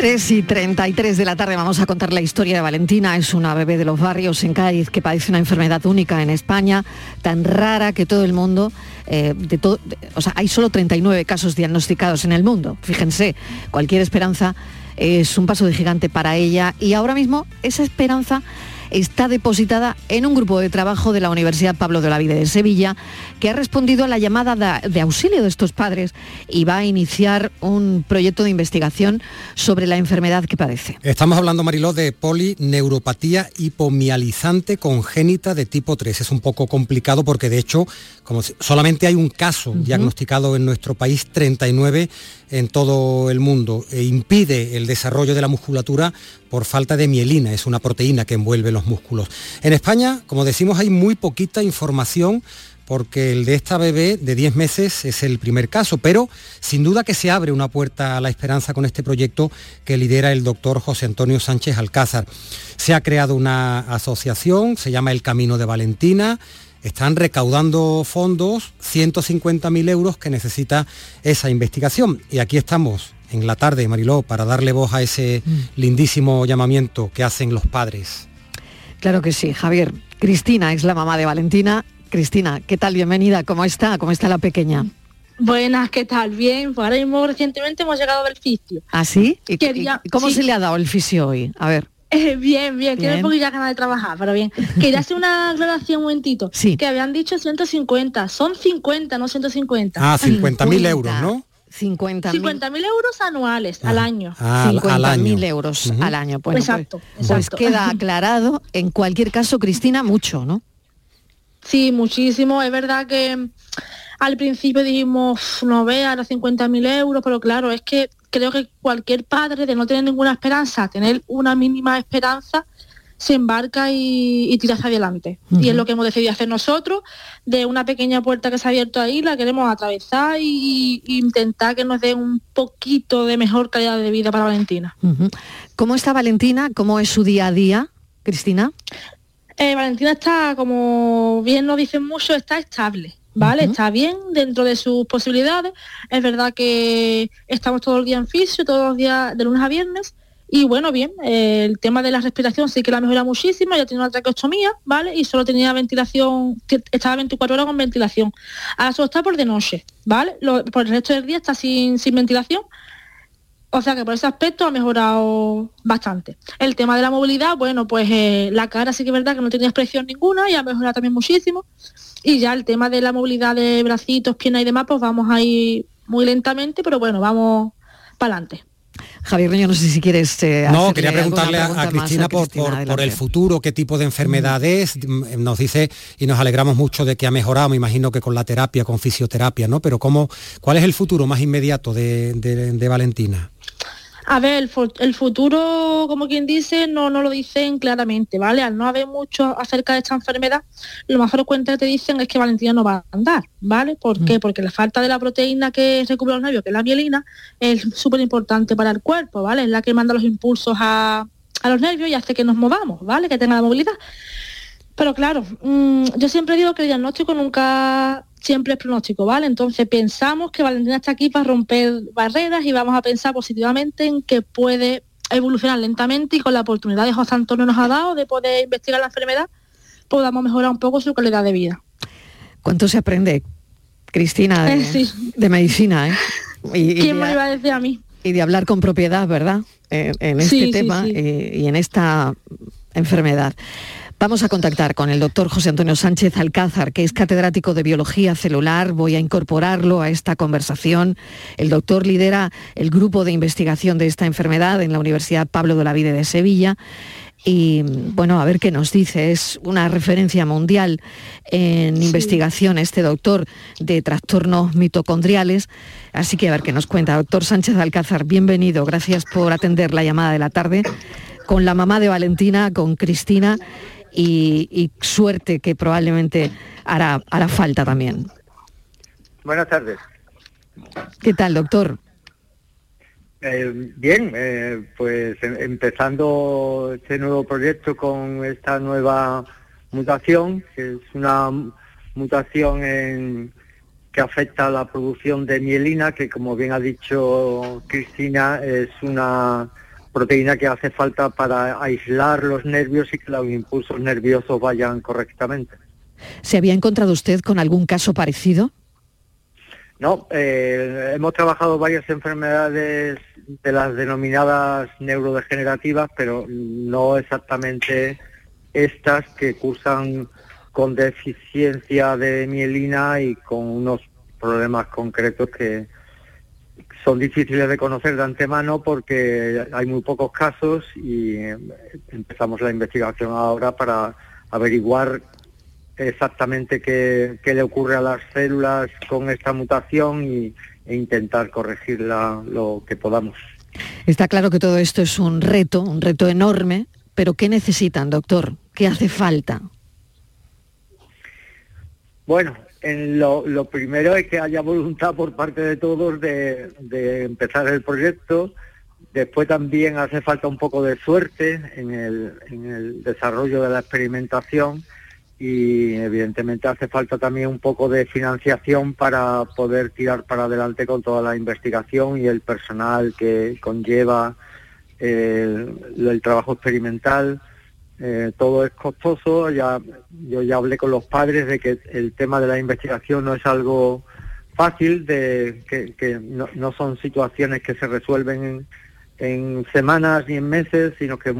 3 y 33 de la tarde vamos a contar la historia de Valentina. Es una bebé de los barrios en Cádiz que padece una enfermedad única en España, tan rara que todo el mundo, eh, de todo, o sea, hay solo 39 casos diagnosticados en el mundo. Fíjense, cualquier esperanza es un paso de gigante para ella y ahora mismo esa esperanza está depositada en un grupo de trabajo de la Universidad Pablo de la Vida de Sevilla, que ha respondido a la llamada de auxilio de estos padres y va a iniciar un proyecto de investigación sobre la enfermedad que padece. Estamos hablando, Mariló, de polineuropatía hipomializante congénita de tipo 3. Es un poco complicado porque, de hecho, como solamente hay un caso diagnosticado en nuestro país, 39 en todo el mundo, e impide el desarrollo de la musculatura por falta de mielina, es una proteína que envuelve los músculos. En España, como decimos, hay muy poquita información porque el de esta bebé de 10 meses es el primer caso, pero sin duda que se abre una puerta a la esperanza con este proyecto que lidera el doctor José Antonio Sánchez Alcázar. Se ha creado una asociación, se llama El Camino de Valentina, están recaudando fondos, 150.000 euros que necesita esa investigación. Y aquí estamos en la tarde, Mariló, para darle voz a ese mm. lindísimo llamamiento que hacen los padres. Claro que sí, Javier. Cristina es la mamá de Valentina. Cristina, ¿qué tal? Bienvenida. ¿Cómo está? ¿Cómo está la pequeña? Buenas, ¿qué tal? Bien, pues ahora mismo recientemente hemos llegado del fisio. ¿Ah, sí? ¿Y, cómo se le ha dado el fisio hoy? A ver. Eh, bien, bien, tiene un poquito ganas de trabajar, pero bien. Quería hacer una aclaración un momentito. Sí. Que habían dicho 150, son 50, no 150. Ah, 50.000 euros, ¿no? 50 mil euros anuales al ah, año. Ah, 50 mil euros al año. Pues, exacto, pues, queda aclarado. En cualquier caso, Cristina, mucho, ¿no? Sí, muchísimo. Es verdad que al principio dijimos, no vea los 50.000 euros, pero claro, es que creo que cualquier padre de no tener ninguna esperanza, tener una mínima esperanza, se embarca y, tira hacia adelante. Y es lo que hemos decidido hacer nosotros, de una pequeña puerta que se ha abierto ahí, la queremos atravesar e intentar que nos dé un poquito de mejor calidad de vida para Valentina. ¿Cómo está Valentina? ¿Cómo es su día a día, Cristina? Eh, Valentina está, como bien nos dicen mucho, está estable. ¿Vale? Está bien dentro de sus posibilidades. Es verdad que estamos todo el día en fisio, todos los días de lunes a viernes. Y bueno, bien, el tema de la respiración sí que la mejora muchísimo, ya tiene una traqueostomía, ¿vale? Y solo tenía ventilación, estaba 24 horas con ventilación. Ahora solo está por de noche, ¿vale? por el resto del día está sin, sin ventilación. O sea que por ese aspecto ha mejorado bastante. El tema de la movilidad, bueno, pues eh, la cara sí que es verdad que no tenía expresión ninguna y ha mejorado también muchísimo. Y ya el tema de la movilidad de bracitos, piernas y demás, pues vamos a ir muy lentamente, pero bueno, vamos para adelante. Javier Reño, no sé si quieres... Eh, no, quería preguntarle a, Cristina, por, por, el futuro, qué tipo de enfermedad es. Mm, nos dice, y nos alegramos mucho de que ha mejorado, me imagino que con la terapia, con fisioterapia, ¿no? Pero ¿cómo, ¿cuál es el futuro más inmediato de Valentina? A ver, el, futuro, como quien dice, no, no lo dicen claramente, ¿vale? Al no haber mucho acerca de esta enfermedad, lo más frecuente que te dicen es que Valentina no va a andar, ¿vale? ¿Por qué? Mm. Porque la falta de la proteína que recubre los nervios, que es la mielina, es súper importante para el cuerpo, ¿vale? Es la que manda los impulsos a, a los nervios y hace que nos movamos, ¿vale? Que tenga la movilidad. Pero claro, mm, yo siempre digo que el diagnóstico nunca siempre es pronóstico, ¿vale? Entonces pensamos que Valentina está aquí para romper barreras y vamos a pensar positivamente en que puede evolucionar lentamente y con la oportunidad que José Antonio nos ha dado de poder investigar la enfermedad, podamos mejorar un poco su calidad de vida. ¿Cuánto se aprende, Cristina, de, eh, medicina? ¿eh? ¿Quién me iba a decir a mí? Y de hablar con propiedad, ¿verdad? En, este tema eh, y en esta enfermedad. Vamos a contactar con el doctor José Antonio Sánchez Alcázar, que es catedrático de biología celular. Voy a incorporarlo a esta conversación. El doctor lidera el grupo de investigación de esta enfermedad en la Universidad Pablo de la Vide de Sevilla. Y bueno, a ver qué nos dice. Es una referencia mundial en investigación este doctor de trastornos mitocondriales. Así que a ver qué nos cuenta. Doctor Sánchez Alcázar, bienvenido. Gracias por atender la llamada de la tarde con la mamá de Valentina, con Cristina y, suerte que probablemente hará, hará falta también. Buenas tardes. ¿Qué tal, doctor? Eh, bien, eh, pues em, empezando este nuevo proyecto con esta nueva mutación, que es una mutación en, que afecta a la producción de mielina, que como bien ha dicho Cristina, es una proteína que hace falta para aislar los nervios y que los impulsos nerviosos vayan correctamente. ¿Se había encontrado usted con algún caso parecido? No, eh, hemos trabajado varias enfermedades de las denominadas neurodegenerativas, pero no exactamente estas que cursan con deficiencia de mielina y con unos problemas concretos que, son difíciles de conocer de antemano porque hay muy pocos casos y eh, empezamos la investigación ahora para averiguar exactamente qué, le ocurre a las células con esta mutación y, e intentar corregirla lo que podamos. Está claro que todo esto es un reto, un reto enorme, pero ¿qué necesitan, doctor? ¿Qué hace falta? Bueno, lo, primero es que haya voluntad por parte de todos de, empezar el proyecto. Después también hace falta un poco de suerte en el, desarrollo de la experimentación y evidentemente hace falta también un poco de financiación para poder tirar para adelante con toda la investigación y el personal que conlleva el trabajo experimental eh, todo es costoso, ya, yo ya hablé con los padres de que el tema de la investigación no es algo fácil, de que, no, son situaciones que se resuelven en, semanas ni en meses, sino que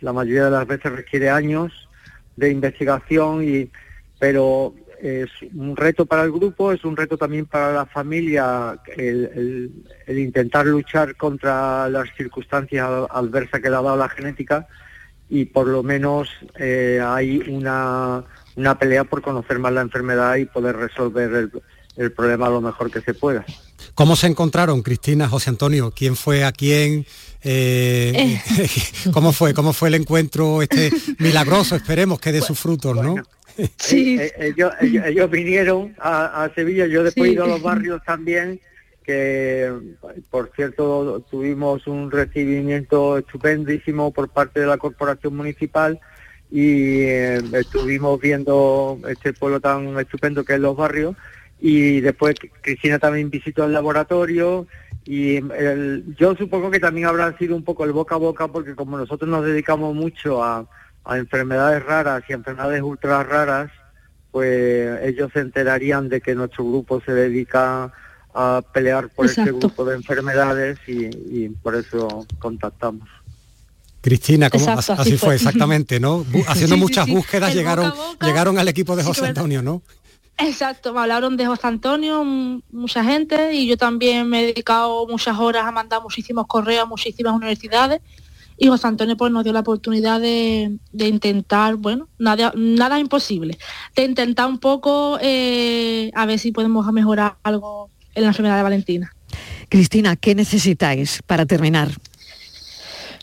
la mayoría de las veces requiere años de investigación y pero es un reto para el grupo, es un reto también para la familia el, intentar luchar contra las circunstancias adversas que le ha dado la genética y por lo menos eh, hay una, una pelea por conocer más la enfermedad y poder resolver el, el problema lo mejor que se pueda. ¿Cómo se encontraron, Cristina, José Antonio? ¿Quién fue a quién? Eh, eh. ¿Cómo fue? ¿Cómo fue el encuentro este milagroso? Esperemos que dé sus frutos, ¿no? Sí. Eh, ellos, vinieron a, Sevilla, yo después he ido a los barrios también, que por cierto tuvimos un recibimiento estupendísimo por parte de la corporación municipal y estuvimos viendo este pueblo tan estupendo que es los barrios y después Cristina también visitó el laboratorio y yo supongo que también habrá sido un poco el boca a boca porque como nosotros nos dedicamos mucho a, enfermedades raras y enfermedades ultra raras, pues ellos se enterarían de que nuestro grupo se dedica a pelear por este grupo de enfermedades y, por eso contactamos. Cristina, ¿cómo? así, fue. exactamente, ¿no? Haciendo muchas búsquedas llegaron, llegaron al equipo de José Antonio, ¿no? Exacto, me hablaron de José Antonio, mucha gente, y yo también me he dedicado muchas horas a mandar muchísimos correos a muchísimas universidades. Y José Antonio pues nos dio la oportunidad de, intentar, bueno, nada, nada imposible, de intentar un poco eh, a ver si podemos mejorar algo en la enfermedad de Valentina. Cristina, ¿qué necesitáis para terminar?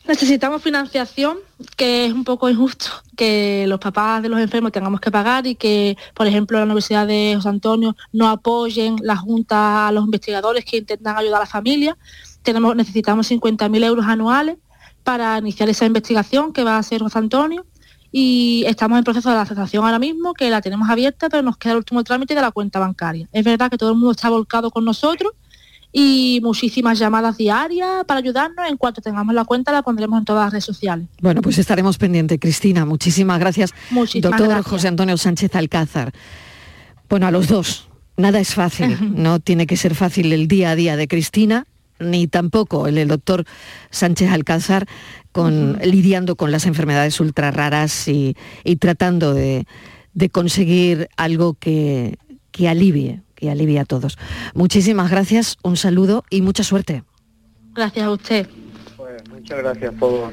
Necesitamos financiación, que es un poco injusto que los papás de los enfermos tengamos que pagar y que, por ejemplo, la Universidad de José Antonio no apoyen la Junta a los investigadores que intentan ayudar a la familia. Tenemos, necesitamos 50.000 euros anuales para iniciar esa investigación que va a hacer José Antonio y estamos en proceso de la asociación ahora mismo, que la tenemos abierta, pero nos queda el último trámite de la cuenta bancaria. Es verdad que todo el mundo está volcado con nosotros y muchísimas llamadas diarias para ayudarnos. En cuanto tengamos la cuenta la pondremos en todas las redes sociales. Bueno, pues estaremos pendientes. Cristina, muchísimas gracias. Doctor José Antonio Sánchez Alcázar. Bueno, a los dos, nada es fácil. no tiene que ser fácil el día a día de Cristina, ni tampoco el doctor Sánchez Alcázar con, lidiando con las enfermedades ultra raras y, tratando de, conseguir algo que, que alivie y alivia a todos. Muchísimas gracias, un saludo y mucha suerte. Gracias a usted. Pues muchas gracias por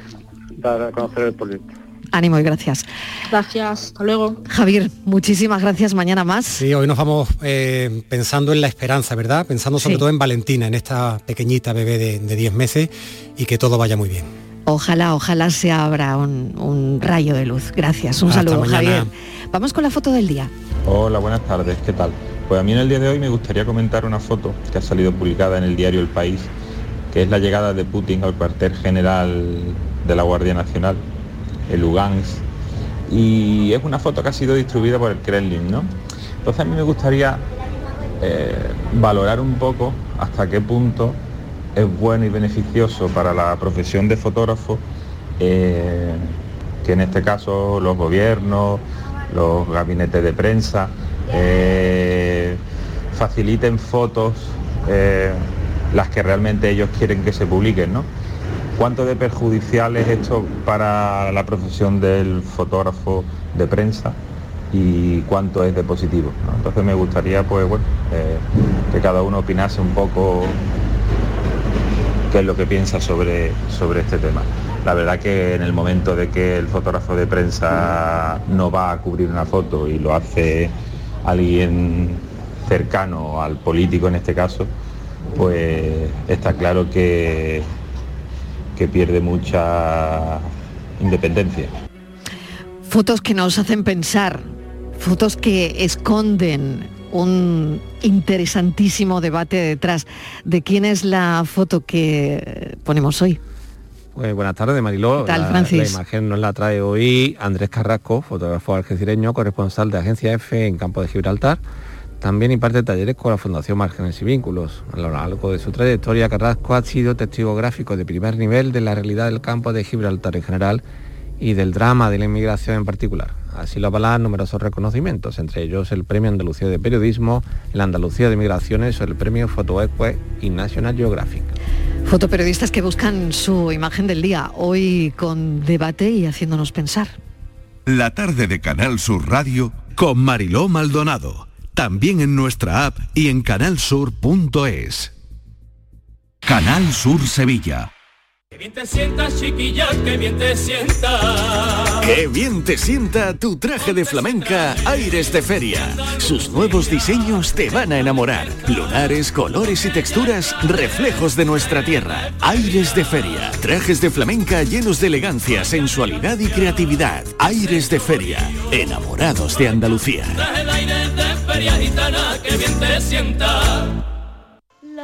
dar a conocer el proyecto. Ánimo y gracias. Gracias, hasta luego. Javier, muchísimas gracias, mañana más. Sí, hoy nos vamos eh, pensando en la esperanza, ¿verdad? Pensando sobre todo en Valentina, en esta pequeñita bebé de 10 meses y que todo vaya muy bien. Ojalá, ojalá se abra un, rayo de luz. Gracias, un saludo, Javier. Vamos con la foto del día. Hola, buenas tardes, ¿qué tal? Pues a mí en el día de hoy me gustaría comentar una foto que ha salido publicada en el diario El País, que es la llegada de Putin al cuartel general de la Guardia Nacional, el Lugansk, y es una foto que ha sido distribuida por el Kremlin, ¿no? Entonces a mí me gustaría eh, valorar un poco hasta qué punto es bueno y beneficioso para la profesión de fotógrafo eh, que en este caso los gobiernos, los gabinetes de prensa, eh, faciliten fotos las que realmente ellos quieren que se publiquen, ¿no? ¿Cuánto de perjudicial es esto para la profesión del fotógrafo de prensa y cuánto es de positivo? Entonces me gustaría, pues bueno, eh, que cada uno opinase un poco qué es lo que piensa sobre, sobre este tema. La verdad que en el momento de que el fotógrafo de prensa no va a cubrir una foto y lo hace alguien cercano al político en este caso, pues está claro que, que pierde mucha independencia. Fotos que nos hacen pensar, fotos que esconden un interesantísimo debate detrás de quién es la foto que ponemos hoy. Pues buenas tardes, Mariló. tal, la, Francis? La imagen nos la trae hoy Andrés Carrasco, fotógrafo algecireño, corresponsal de Agencia F en Campo de Gibraltar. También imparte talleres con la Fundación Márgenes y Vínculos. A lo largo de su trayectoria, Carrasco ha sido testigo gráfico de primer nivel de la realidad del campo de Gibraltar en general y del drama de la inmigración en particular. Así lo avalan numerosos reconocimientos, entre ellos el Premio Andalucía de Periodismo, el Andalucía de Migraciones o el Premio Fotoeque y National Geographic. Fotoperiodistas que buscan su imagen del día, hoy con debate y haciéndonos pensar. La tarde de Canal Sur Radio con Mariló Maldonado. También en nuestra app y en canalsur.es. Canal Sur Sevilla. Que bien te sientas, chiquilla, que bien te sienta. Qué bien te sienta tu traje de flamenca Aires de Feria. Sus nuevos diseños te van a enamorar. Lunares, colores y texturas, reflejos de nuestra tierra. Aires de Feria. Trajes de flamenca llenos de elegancia, sensualidad y creatividad. Aires de Feria. Enamorados de Andalucía. Feria gitana, que bien te sienta.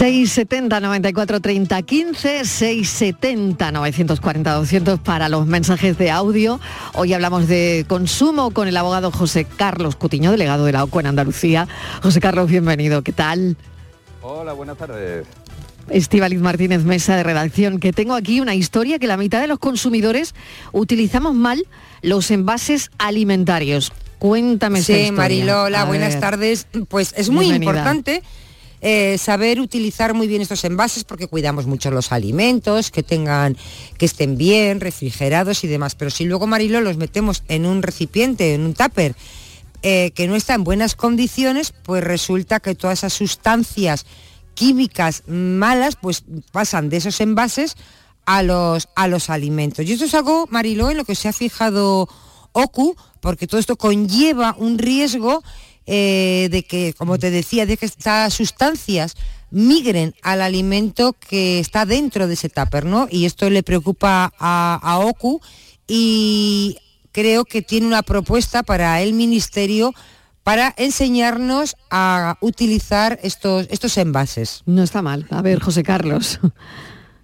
670 94 30 15 670 940 200 para los mensajes de audio. Hoy hablamos de consumo con el abogado José Carlos Cutiño, delegado de la OCU en Andalucía. José Carlos, bienvenido. ¿Qué tal? Hola, buenas tardes. Estivaliz Martínez, mesa de redacción, que tengo aquí una historia que la mitad de los consumidores utilizamos mal los envases alimentarios. Cuéntame Sí, historia. Marilola, A buenas tardes. Pues es muy Bienvenida. importante eh, saber utilizar muy bien estos envases porque cuidamos mucho los alimentos, que tengan, que estén bien, refrigerados y demás. Pero si luego, Marilo, los metemos en un recipiente, en un tupper, eh, que no está en buenas condiciones, pues resulta que todas esas sustancias químicas malas pues pasan de esos envases a los, a los alimentos. Y esto es algo, Mariló, en lo que se ha fijado OCU, porque todo esto conlleva un riesgo eh, de que, como te decía, de que estas sustancias migren al alimento que está dentro de ese tupper, ¿no? Y esto le preocupa a, a OCU y creo que tiene una propuesta para el Ministerio para enseñarnos a utilizar estos, estos envases. No está mal. A ver, José Carlos.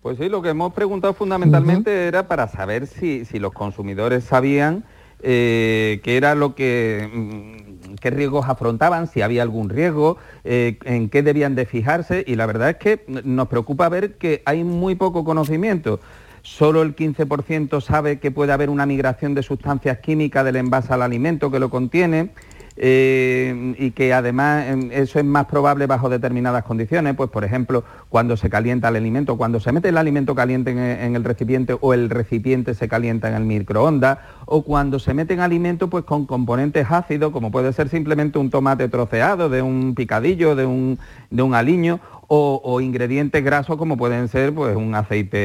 Pues sí, lo que hemos preguntado fundamentalmente era para saber si, si los consumidores sabían eh, qué era lo que, mm, qué riesgos afrontaban, si había algún riesgo, eh, en qué debían de fijarse y la verdad es que nos preocupa ver que hay muy poco conocimiento. Solo el 15% sabe que puede haber una migración de sustancias químicas del envase al alimento que lo contiene. Eh, y que además em, eso es más probable bajo determinadas condiciones, pues por ejemplo cuando se calienta el alimento, cuando se mete el alimento caliente en, el recipiente o el recipiente se calienta en el microondas o cuando se meten alimentos pues con componentes ácidos como puede ser simplemente un tomate troceado, de un picadillo, de un, de un aliño o, o ingredientes grasos como pueden ser pues un aceite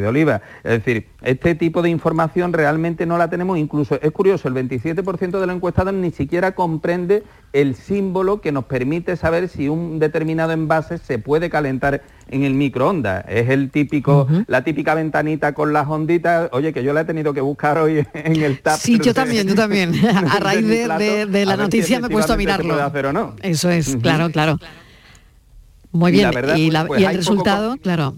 de oliva. Es decir, este tipo de información realmente no la tenemos, incluso es curioso, el 27% de los encuestados ni siquiera comprende el símbolo que nos permite saber si un determinado envase se puede calentar en el microondas. Es el típico, la típica ventanita con las onditas, oye, que yo la he tenido que buscar hoy en el tap. Sí, yo también, yo también. A raíz de, de- de la si noticia me he puesto a mirarlo. puede hacer o no. Eso es, claro, claro. Muy Y bien. la verdad, y, pues- la- pues y el poco resultado, claro.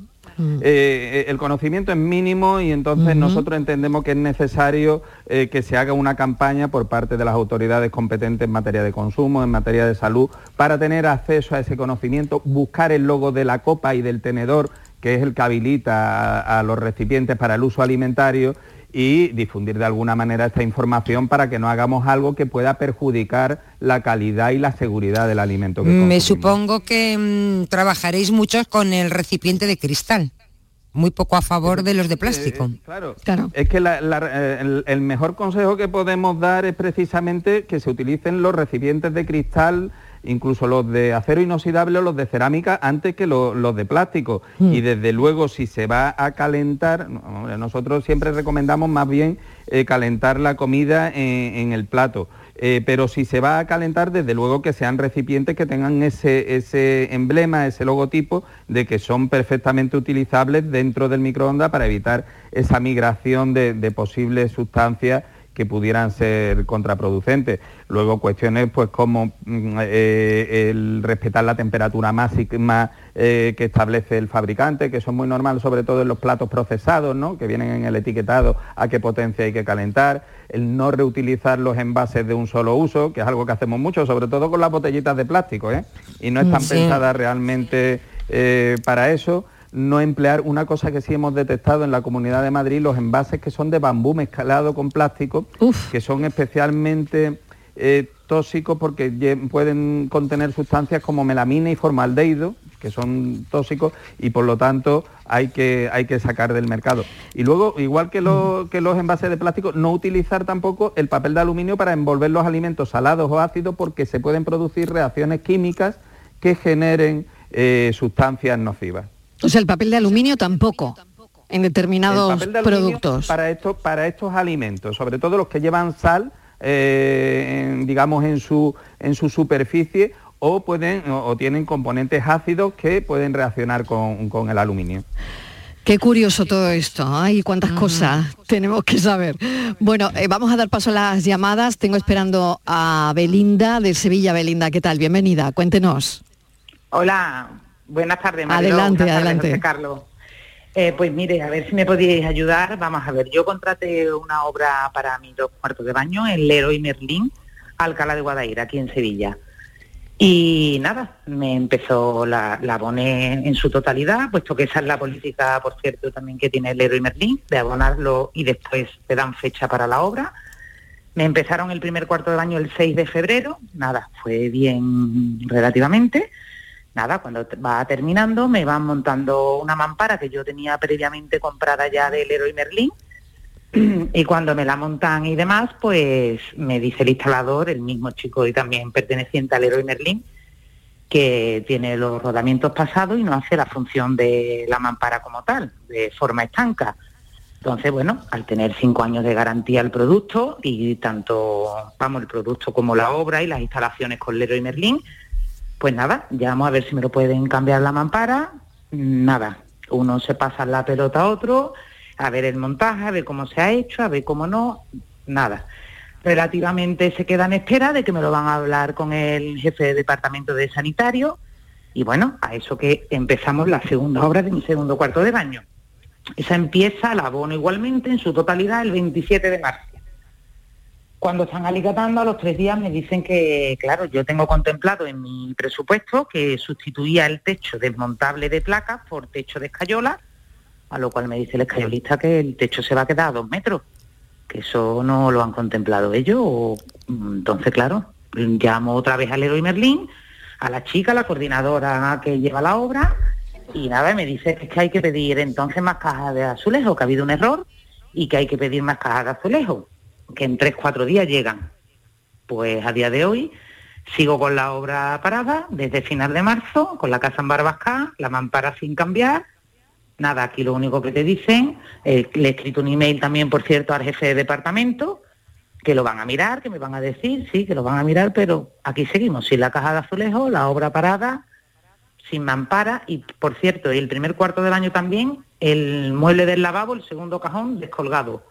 Eh, el conocimiento es mínimo y entonces nosotros entendemos que es necesario eh, que se haga una campaña por parte de las autoridades competentes en materia de consumo, en materia de salud, para tener acceso a ese conocimiento, buscar el logo de la copa y del tenedor, que es el que habilita a, a los recipientes para el uso alimentario y difundir de alguna manera esta información para que no hagamos algo que pueda perjudicar la calidad y la seguridad del alimento que Me supongo que mm, trabajaréis mucho con el recipiente de cristal. Muy poco a favor de los de plástico. Claro, Es que la- la- eh, el, el mejor consejo que podemos dar es precisamente que se utilicen los recipientes de cristal, incluso los de acero inoxidable o los de cerámica, antes que lo- los de plástico. Mm. Y desde luego, si se va a calentar, nosotros siempre recomendamos más bien eh, calentar la comida en, en el plato. Eh, pero si se va a calentar, desde luego que sean recipientes que tengan ese, ese emblema, ese logotipo de que son perfectamente utilizables dentro del microondas para evitar esa migración de, de posibles sustancias que pudieran ser contraproducentes. Luego cuestiones pues como mm, eh, el respetar la temperatura máxima eh, que establece el fabricante, que es muy normal, sobre todo en los platos procesados, ¿no? que vienen en el etiquetado a qué potencia hay que calentar, el no reutilizar los envases de un solo uso, que es algo que hacemos mucho, sobre todo con las botellitas de plástico, ¿eh? y no están Sí. pensadas realmente eh, para eso no emplear una cosa que sí hemos detectado en la Comunidad de Madrid, los envases que son de bambú mezclado con plástico, que son especialmente eh, tóxicos porque pueden contener sustancias como melamina y formaldehído, que son tóxicos y por lo tanto hay que, hay que sacar del mercado. Y luego, igual que, lo- que los envases de plástico, no utilizar tampoco el papel de aluminio para envolver los alimentos salados o ácidos porque se pueden producir reacciones químicas que generen eh, sustancias nocivas. O sea, el papel de aluminio tampoco en determinados El papel de aluminio productos. Para estos, para estos alimentos, sobre todo los que llevan sal, eh, en, digamos, en su, en su superficie, o, pueden, o, o tienen componentes ácidos que pueden reaccionar con, con el aluminio. Qué curioso todo esto. Ay, cuántas cosas tenemos que saber. Bueno, eh, vamos a dar paso a las llamadas. Tengo esperando a Belinda de Sevilla. Belinda, ¿qué tal? Bienvenida. Cuéntenos. Hola, buenas tardes, Mariló. Adelante, tardes, adelante. José Carlos. Eh, pues mire, a ver si me podíais ayudar. Vamos a ver, yo contraté una obra para mis dos cuartos de baño en Leroy Merlín, Alcalá de Guadaira, aquí en Sevilla. Y nada, me empezó la, la aboné en su totalidad, puesto que esa es la política, por cierto, también que tiene Leroy Merlín, de abonarlo y después te dan fecha para la obra. Me empezaron el primer cuarto de baño el 6 de febrero, nada, fue bien relativamente. Nada, cuando va terminando me van montando una mampara que yo tenía previamente comprada ya del Leroy Merlin y cuando me la montan y demás, pues me dice el instalador, el mismo chico y también perteneciente al Leroy Merlin, que tiene los rodamientos pasados y no hace la función de la mampara como tal, de forma estanca. Entonces, bueno, al tener cinco años de garantía el producto y tanto, vamos, el producto como la obra y las instalaciones con Leroy Merlin, pues nada, llamo a ver si me lo pueden cambiar la mampara. Nada, uno se pasa la pelota a otro, a ver el montaje, a ver cómo se ha hecho, a ver cómo no, nada. Relativamente se queda en espera de que me lo van a hablar con el jefe de departamento de sanitario y bueno, a eso que empezamos la segunda obra de mi segundo cuarto de baño. Esa empieza, la abono igualmente en su totalidad el 27 de marzo. Cuando están alicatando a los tres días me dicen que, claro, yo tengo contemplado en mi presupuesto que sustituía el techo desmontable de placas por techo de escayola, a lo cual me dice el escayolista que el techo se va a quedar a dos metros, que eso no lo han contemplado ellos, o, mm, entonces claro, llamo otra vez al Leroy Merlin, a la chica, la coordinadora que lleva la obra, y nada, me dice que hay que pedir entonces más cajas de azulejo, que ha habido un error y que hay que pedir más cajas de azulejo, que en tres, cuatro días llegan. Pues a día de hoy sigo con la obra parada desde final de marzo, con la casa en Barbasca, la mampara sin cambiar. Nada, aquí lo único que te dicen, eh, le he escrito un email también, por cierto, al jefe de departamento, que lo van a mirar, que me van a decir, sí, que lo van a mirar, pero aquí seguimos, sin la caja de azulejo, la obra parada, sin mampara y, por cierto, el primer cuarto del año también, el mueble del lavabo, el segundo cajón, descolgado,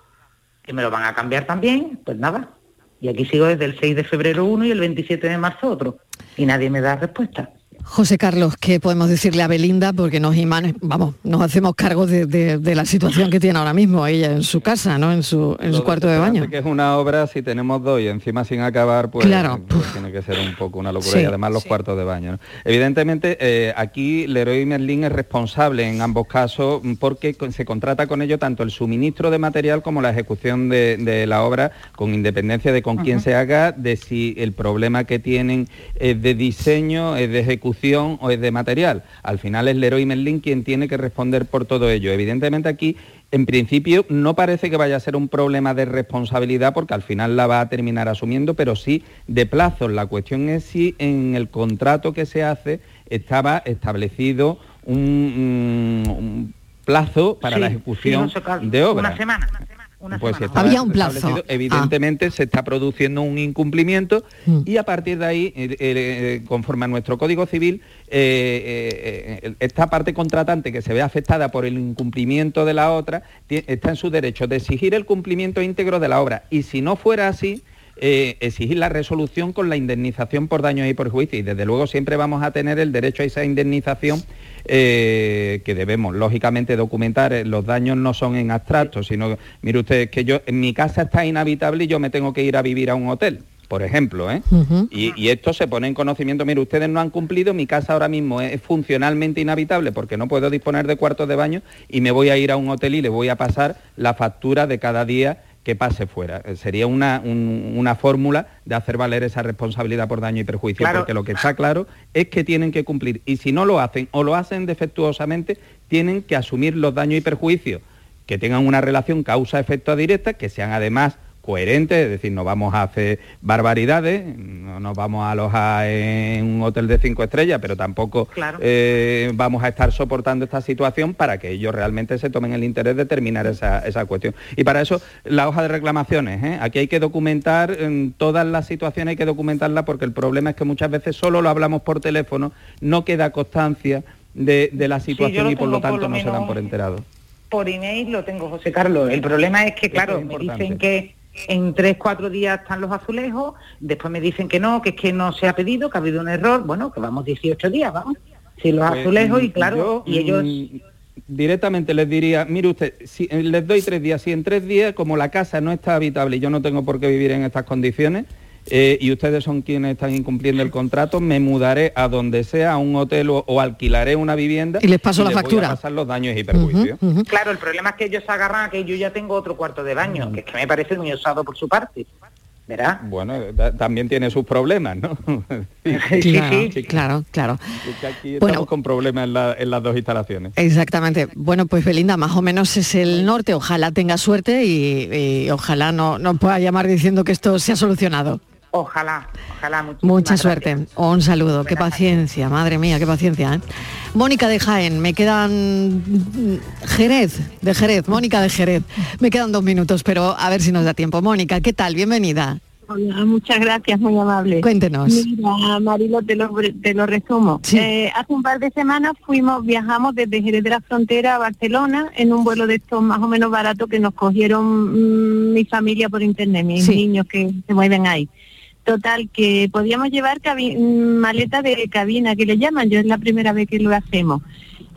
que me lo van a cambiar también, pues nada. Y aquí sigo desde el 6 de febrero uno y el 27 de marzo otro, y nadie me da respuesta. José Carlos, ¿qué podemos decirle a Belinda? Porque nos imanes, vamos, nos hacemos cargo de, de- de la situación que tiene ahora mismo ella en su casa, ¿no? En su, en su cuarto de baño. que es una obra, si tenemos dos y encima sin acabar, pues, Claro. pues tiene que ser un poco una locura. Sí. y además los cuartos de baño. ¿no? Evidentemente, eh, aquí Leroy Merlin es responsable en ambos casos porque se contrata con ello tanto el suministro de material como la ejecución de, de la obra, con independencia de con quién se haga, de si el problema que tienen es de diseño, es de ejecución o es de material. Al final es Leroy Merlin quien tiene que responder por todo ello. Evidentemente aquí en principio no parece que vaya a ser un problema de responsabilidad porque al final la va a terminar asumiendo, pero sí de plazos. La cuestión es si en el contrato que se hace estaba establecido un, un- un plazo para Sí, la ejecución de obra. Una semana. Una Pues si semana. Había un plazo. establecido, Evidentemente se está produciendo un incumplimiento Mm. y a partir de ahí, eh, eh, conforme a nuestro Código Civil, eh, eh, eh, esta parte contratante que se ve afectada por el incumplimiento de la otra está en su derecho de exigir el cumplimiento íntegro de la obra. Y si no fuera así, eh, exigir la resolución con la indemnización por daños y perjuicios. Y desde luego siempre vamos a tener el derecho a esa indemnización eh, que debemos, lógicamente, documentar. Eh, Los daños no son en abstracto, sino, mire usted, que yo en mi casa está inhabitable y yo me tengo que ir a vivir a un hotel. Por ejemplo, ¿eh? y, y esto se pone en conocimiento, mire, ustedes no han cumplido, mi casa ahora mismo es funcionalmente inhabitable porque no puedo disponer de cuartos de baño y me voy a ir a un hotel y le voy a pasar la factura de cada día que pase fuera. Eh, Sería una, un- una fórmula de hacer valer esa responsabilidad por daño y perjuicio, Claro. porque lo que está claro es que tienen que cumplir y si no lo hacen o lo hacen defectuosamente, tienen que asumir los daños y perjuicios que tengan una relación causa-efecto directa, que sean además coherentes, es decir, no vamos a hacer barbaridades, no nos vamos a alojar en un hotel de cinco estrellas, pero tampoco Claro. eh, vamos a estar soportando esta situación para que ellos realmente se tomen el interés de terminar esa, esa cuestión. Y para eso, la hoja de reclamaciones, ¿eh? aquí hay que documentar en todas las situaciones, hay que documentarla porque el problema es que muchas veces solo lo hablamos por teléfono, no queda constancia de, de la situación y por lo por tanto lo no se dan por enterados. Por email lo tengo, José Carlos. El problema es que, claro, es me dicen que en tres, cuatro días están los azulejos, después me dicen que no, que es que no se ha pedido, que ha habido un error. Bueno, que vamos 18 días, vamos. Si los Pues, azulejos y mm, claro, yo, y ellos... mm, directamente les diría, mire usted, si eh, les doy tres días, si en tres días, como la casa no está habitable y yo no tengo por qué vivir en estas condiciones, eh, y ustedes son quienes están incumpliendo el contrato, me mudaré a donde sea, a un hotel o, o alquilaré una vivienda Y les paso la voy a factura. pasar los daños y perjuicios. Claro, el problema es que ellos se agarran a que yo ya tengo otro cuarto de baño, que es que me parece muy osado por su parte. ¿Verdad? Bueno, ta- también tiene sus problemas, ¿no? Claro, claro, aquí Bueno. estamos con problemas en, la- en las dos instalaciones. Exactamente. Bueno, pues Belinda, más o menos es el norte. Ojalá tenga suerte y, y ojalá no nos pueda llamar diciendo que esto se ha solucionado. Ojalá, ojalá. Mucha gracias. suerte. Un saludo. Qué paciencia, madre mía, qué paciencia. ¿eh? Mónica de Jaén, me quedan Jerez, de Jerez, Mónica de Jerez. Me quedan dos minutos, pero a ver si nos da tiempo. Mónica, ¿qué tal? Bienvenida. Hola, muchas gracias, muy amable. Cuéntenos. Mira, Marilo, te lo, te lo resumo. Eh, hace un par de semanas fuimos, viajamos desde Jerez de la Frontera a Barcelona en un vuelo de estos más o menos barato que nos cogieron mm, mi familia por internet, mis Sí. niños que se mueven ahí. Total, que podíamos llevar mm, maleta de cabina, que le llaman, yo es la primera vez que lo hacemos.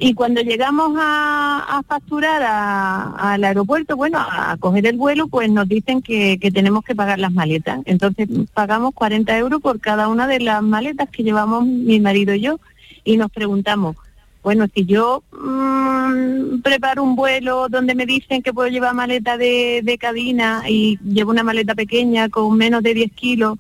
Y cuando llegamos a, a facturar al aeropuerto, bueno, a coger el vuelo, pues nos dicen que, que tenemos que pagar las maletas. Entonces pagamos 40 euros por cada una de las maletas que llevamos mi marido y yo. Y nos preguntamos, bueno, si yo mm, preparo un vuelo donde me dicen que puedo llevar maleta de cabina y llevo una maleta pequeña con menos de 10 kilos,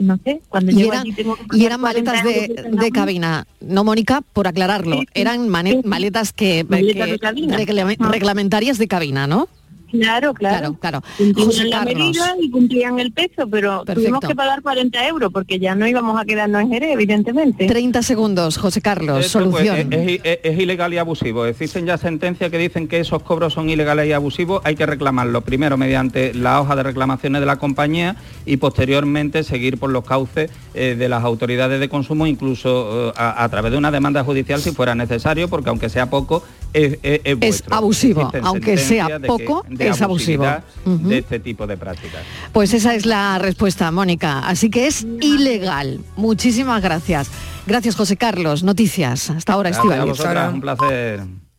no sé, cuando Y llego eran, allí tengo que y pagar eran 40 maletas de, de cabina. No, Mónica, por aclararlo. Sí, sí, eran sí, maletas que, Maletas que- de cabina. reglame- reglamentarias de cabina, ¿no? Claro, claro. Claro, claro. José la medida y cumplían el peso, pero Perfecto. tuvimos que pagar 40 euros porque ya no íbamos a quedarnos en Jerez, evidentemente. 30 segundos, José Carlos, Esto, pues, solución. es, es- es ilegal y abusivo. Existen ya sentencias que dicen que esos cobros son ilegales y abusivos. Hay que reclamarlo primero mediante la hoja de reclamaciones de la compañía y posteriormente seguir por los cauces eh, de las autoridades de consumo, incluso eh, a, a través de una demanda judicial si fuera necesario, porque aunque sea poco, es, es- abusivo, aunque sea sentencias de que- poco, de es abusivo. de este tipo de prácticas. Pues esa es la respuesta, Mónica. Así que es ilegal. Muchísimas gracias. Gracias, José Carlos. Noticias. Hasta ahora, Gracias a Estivali. vosotras, un placer.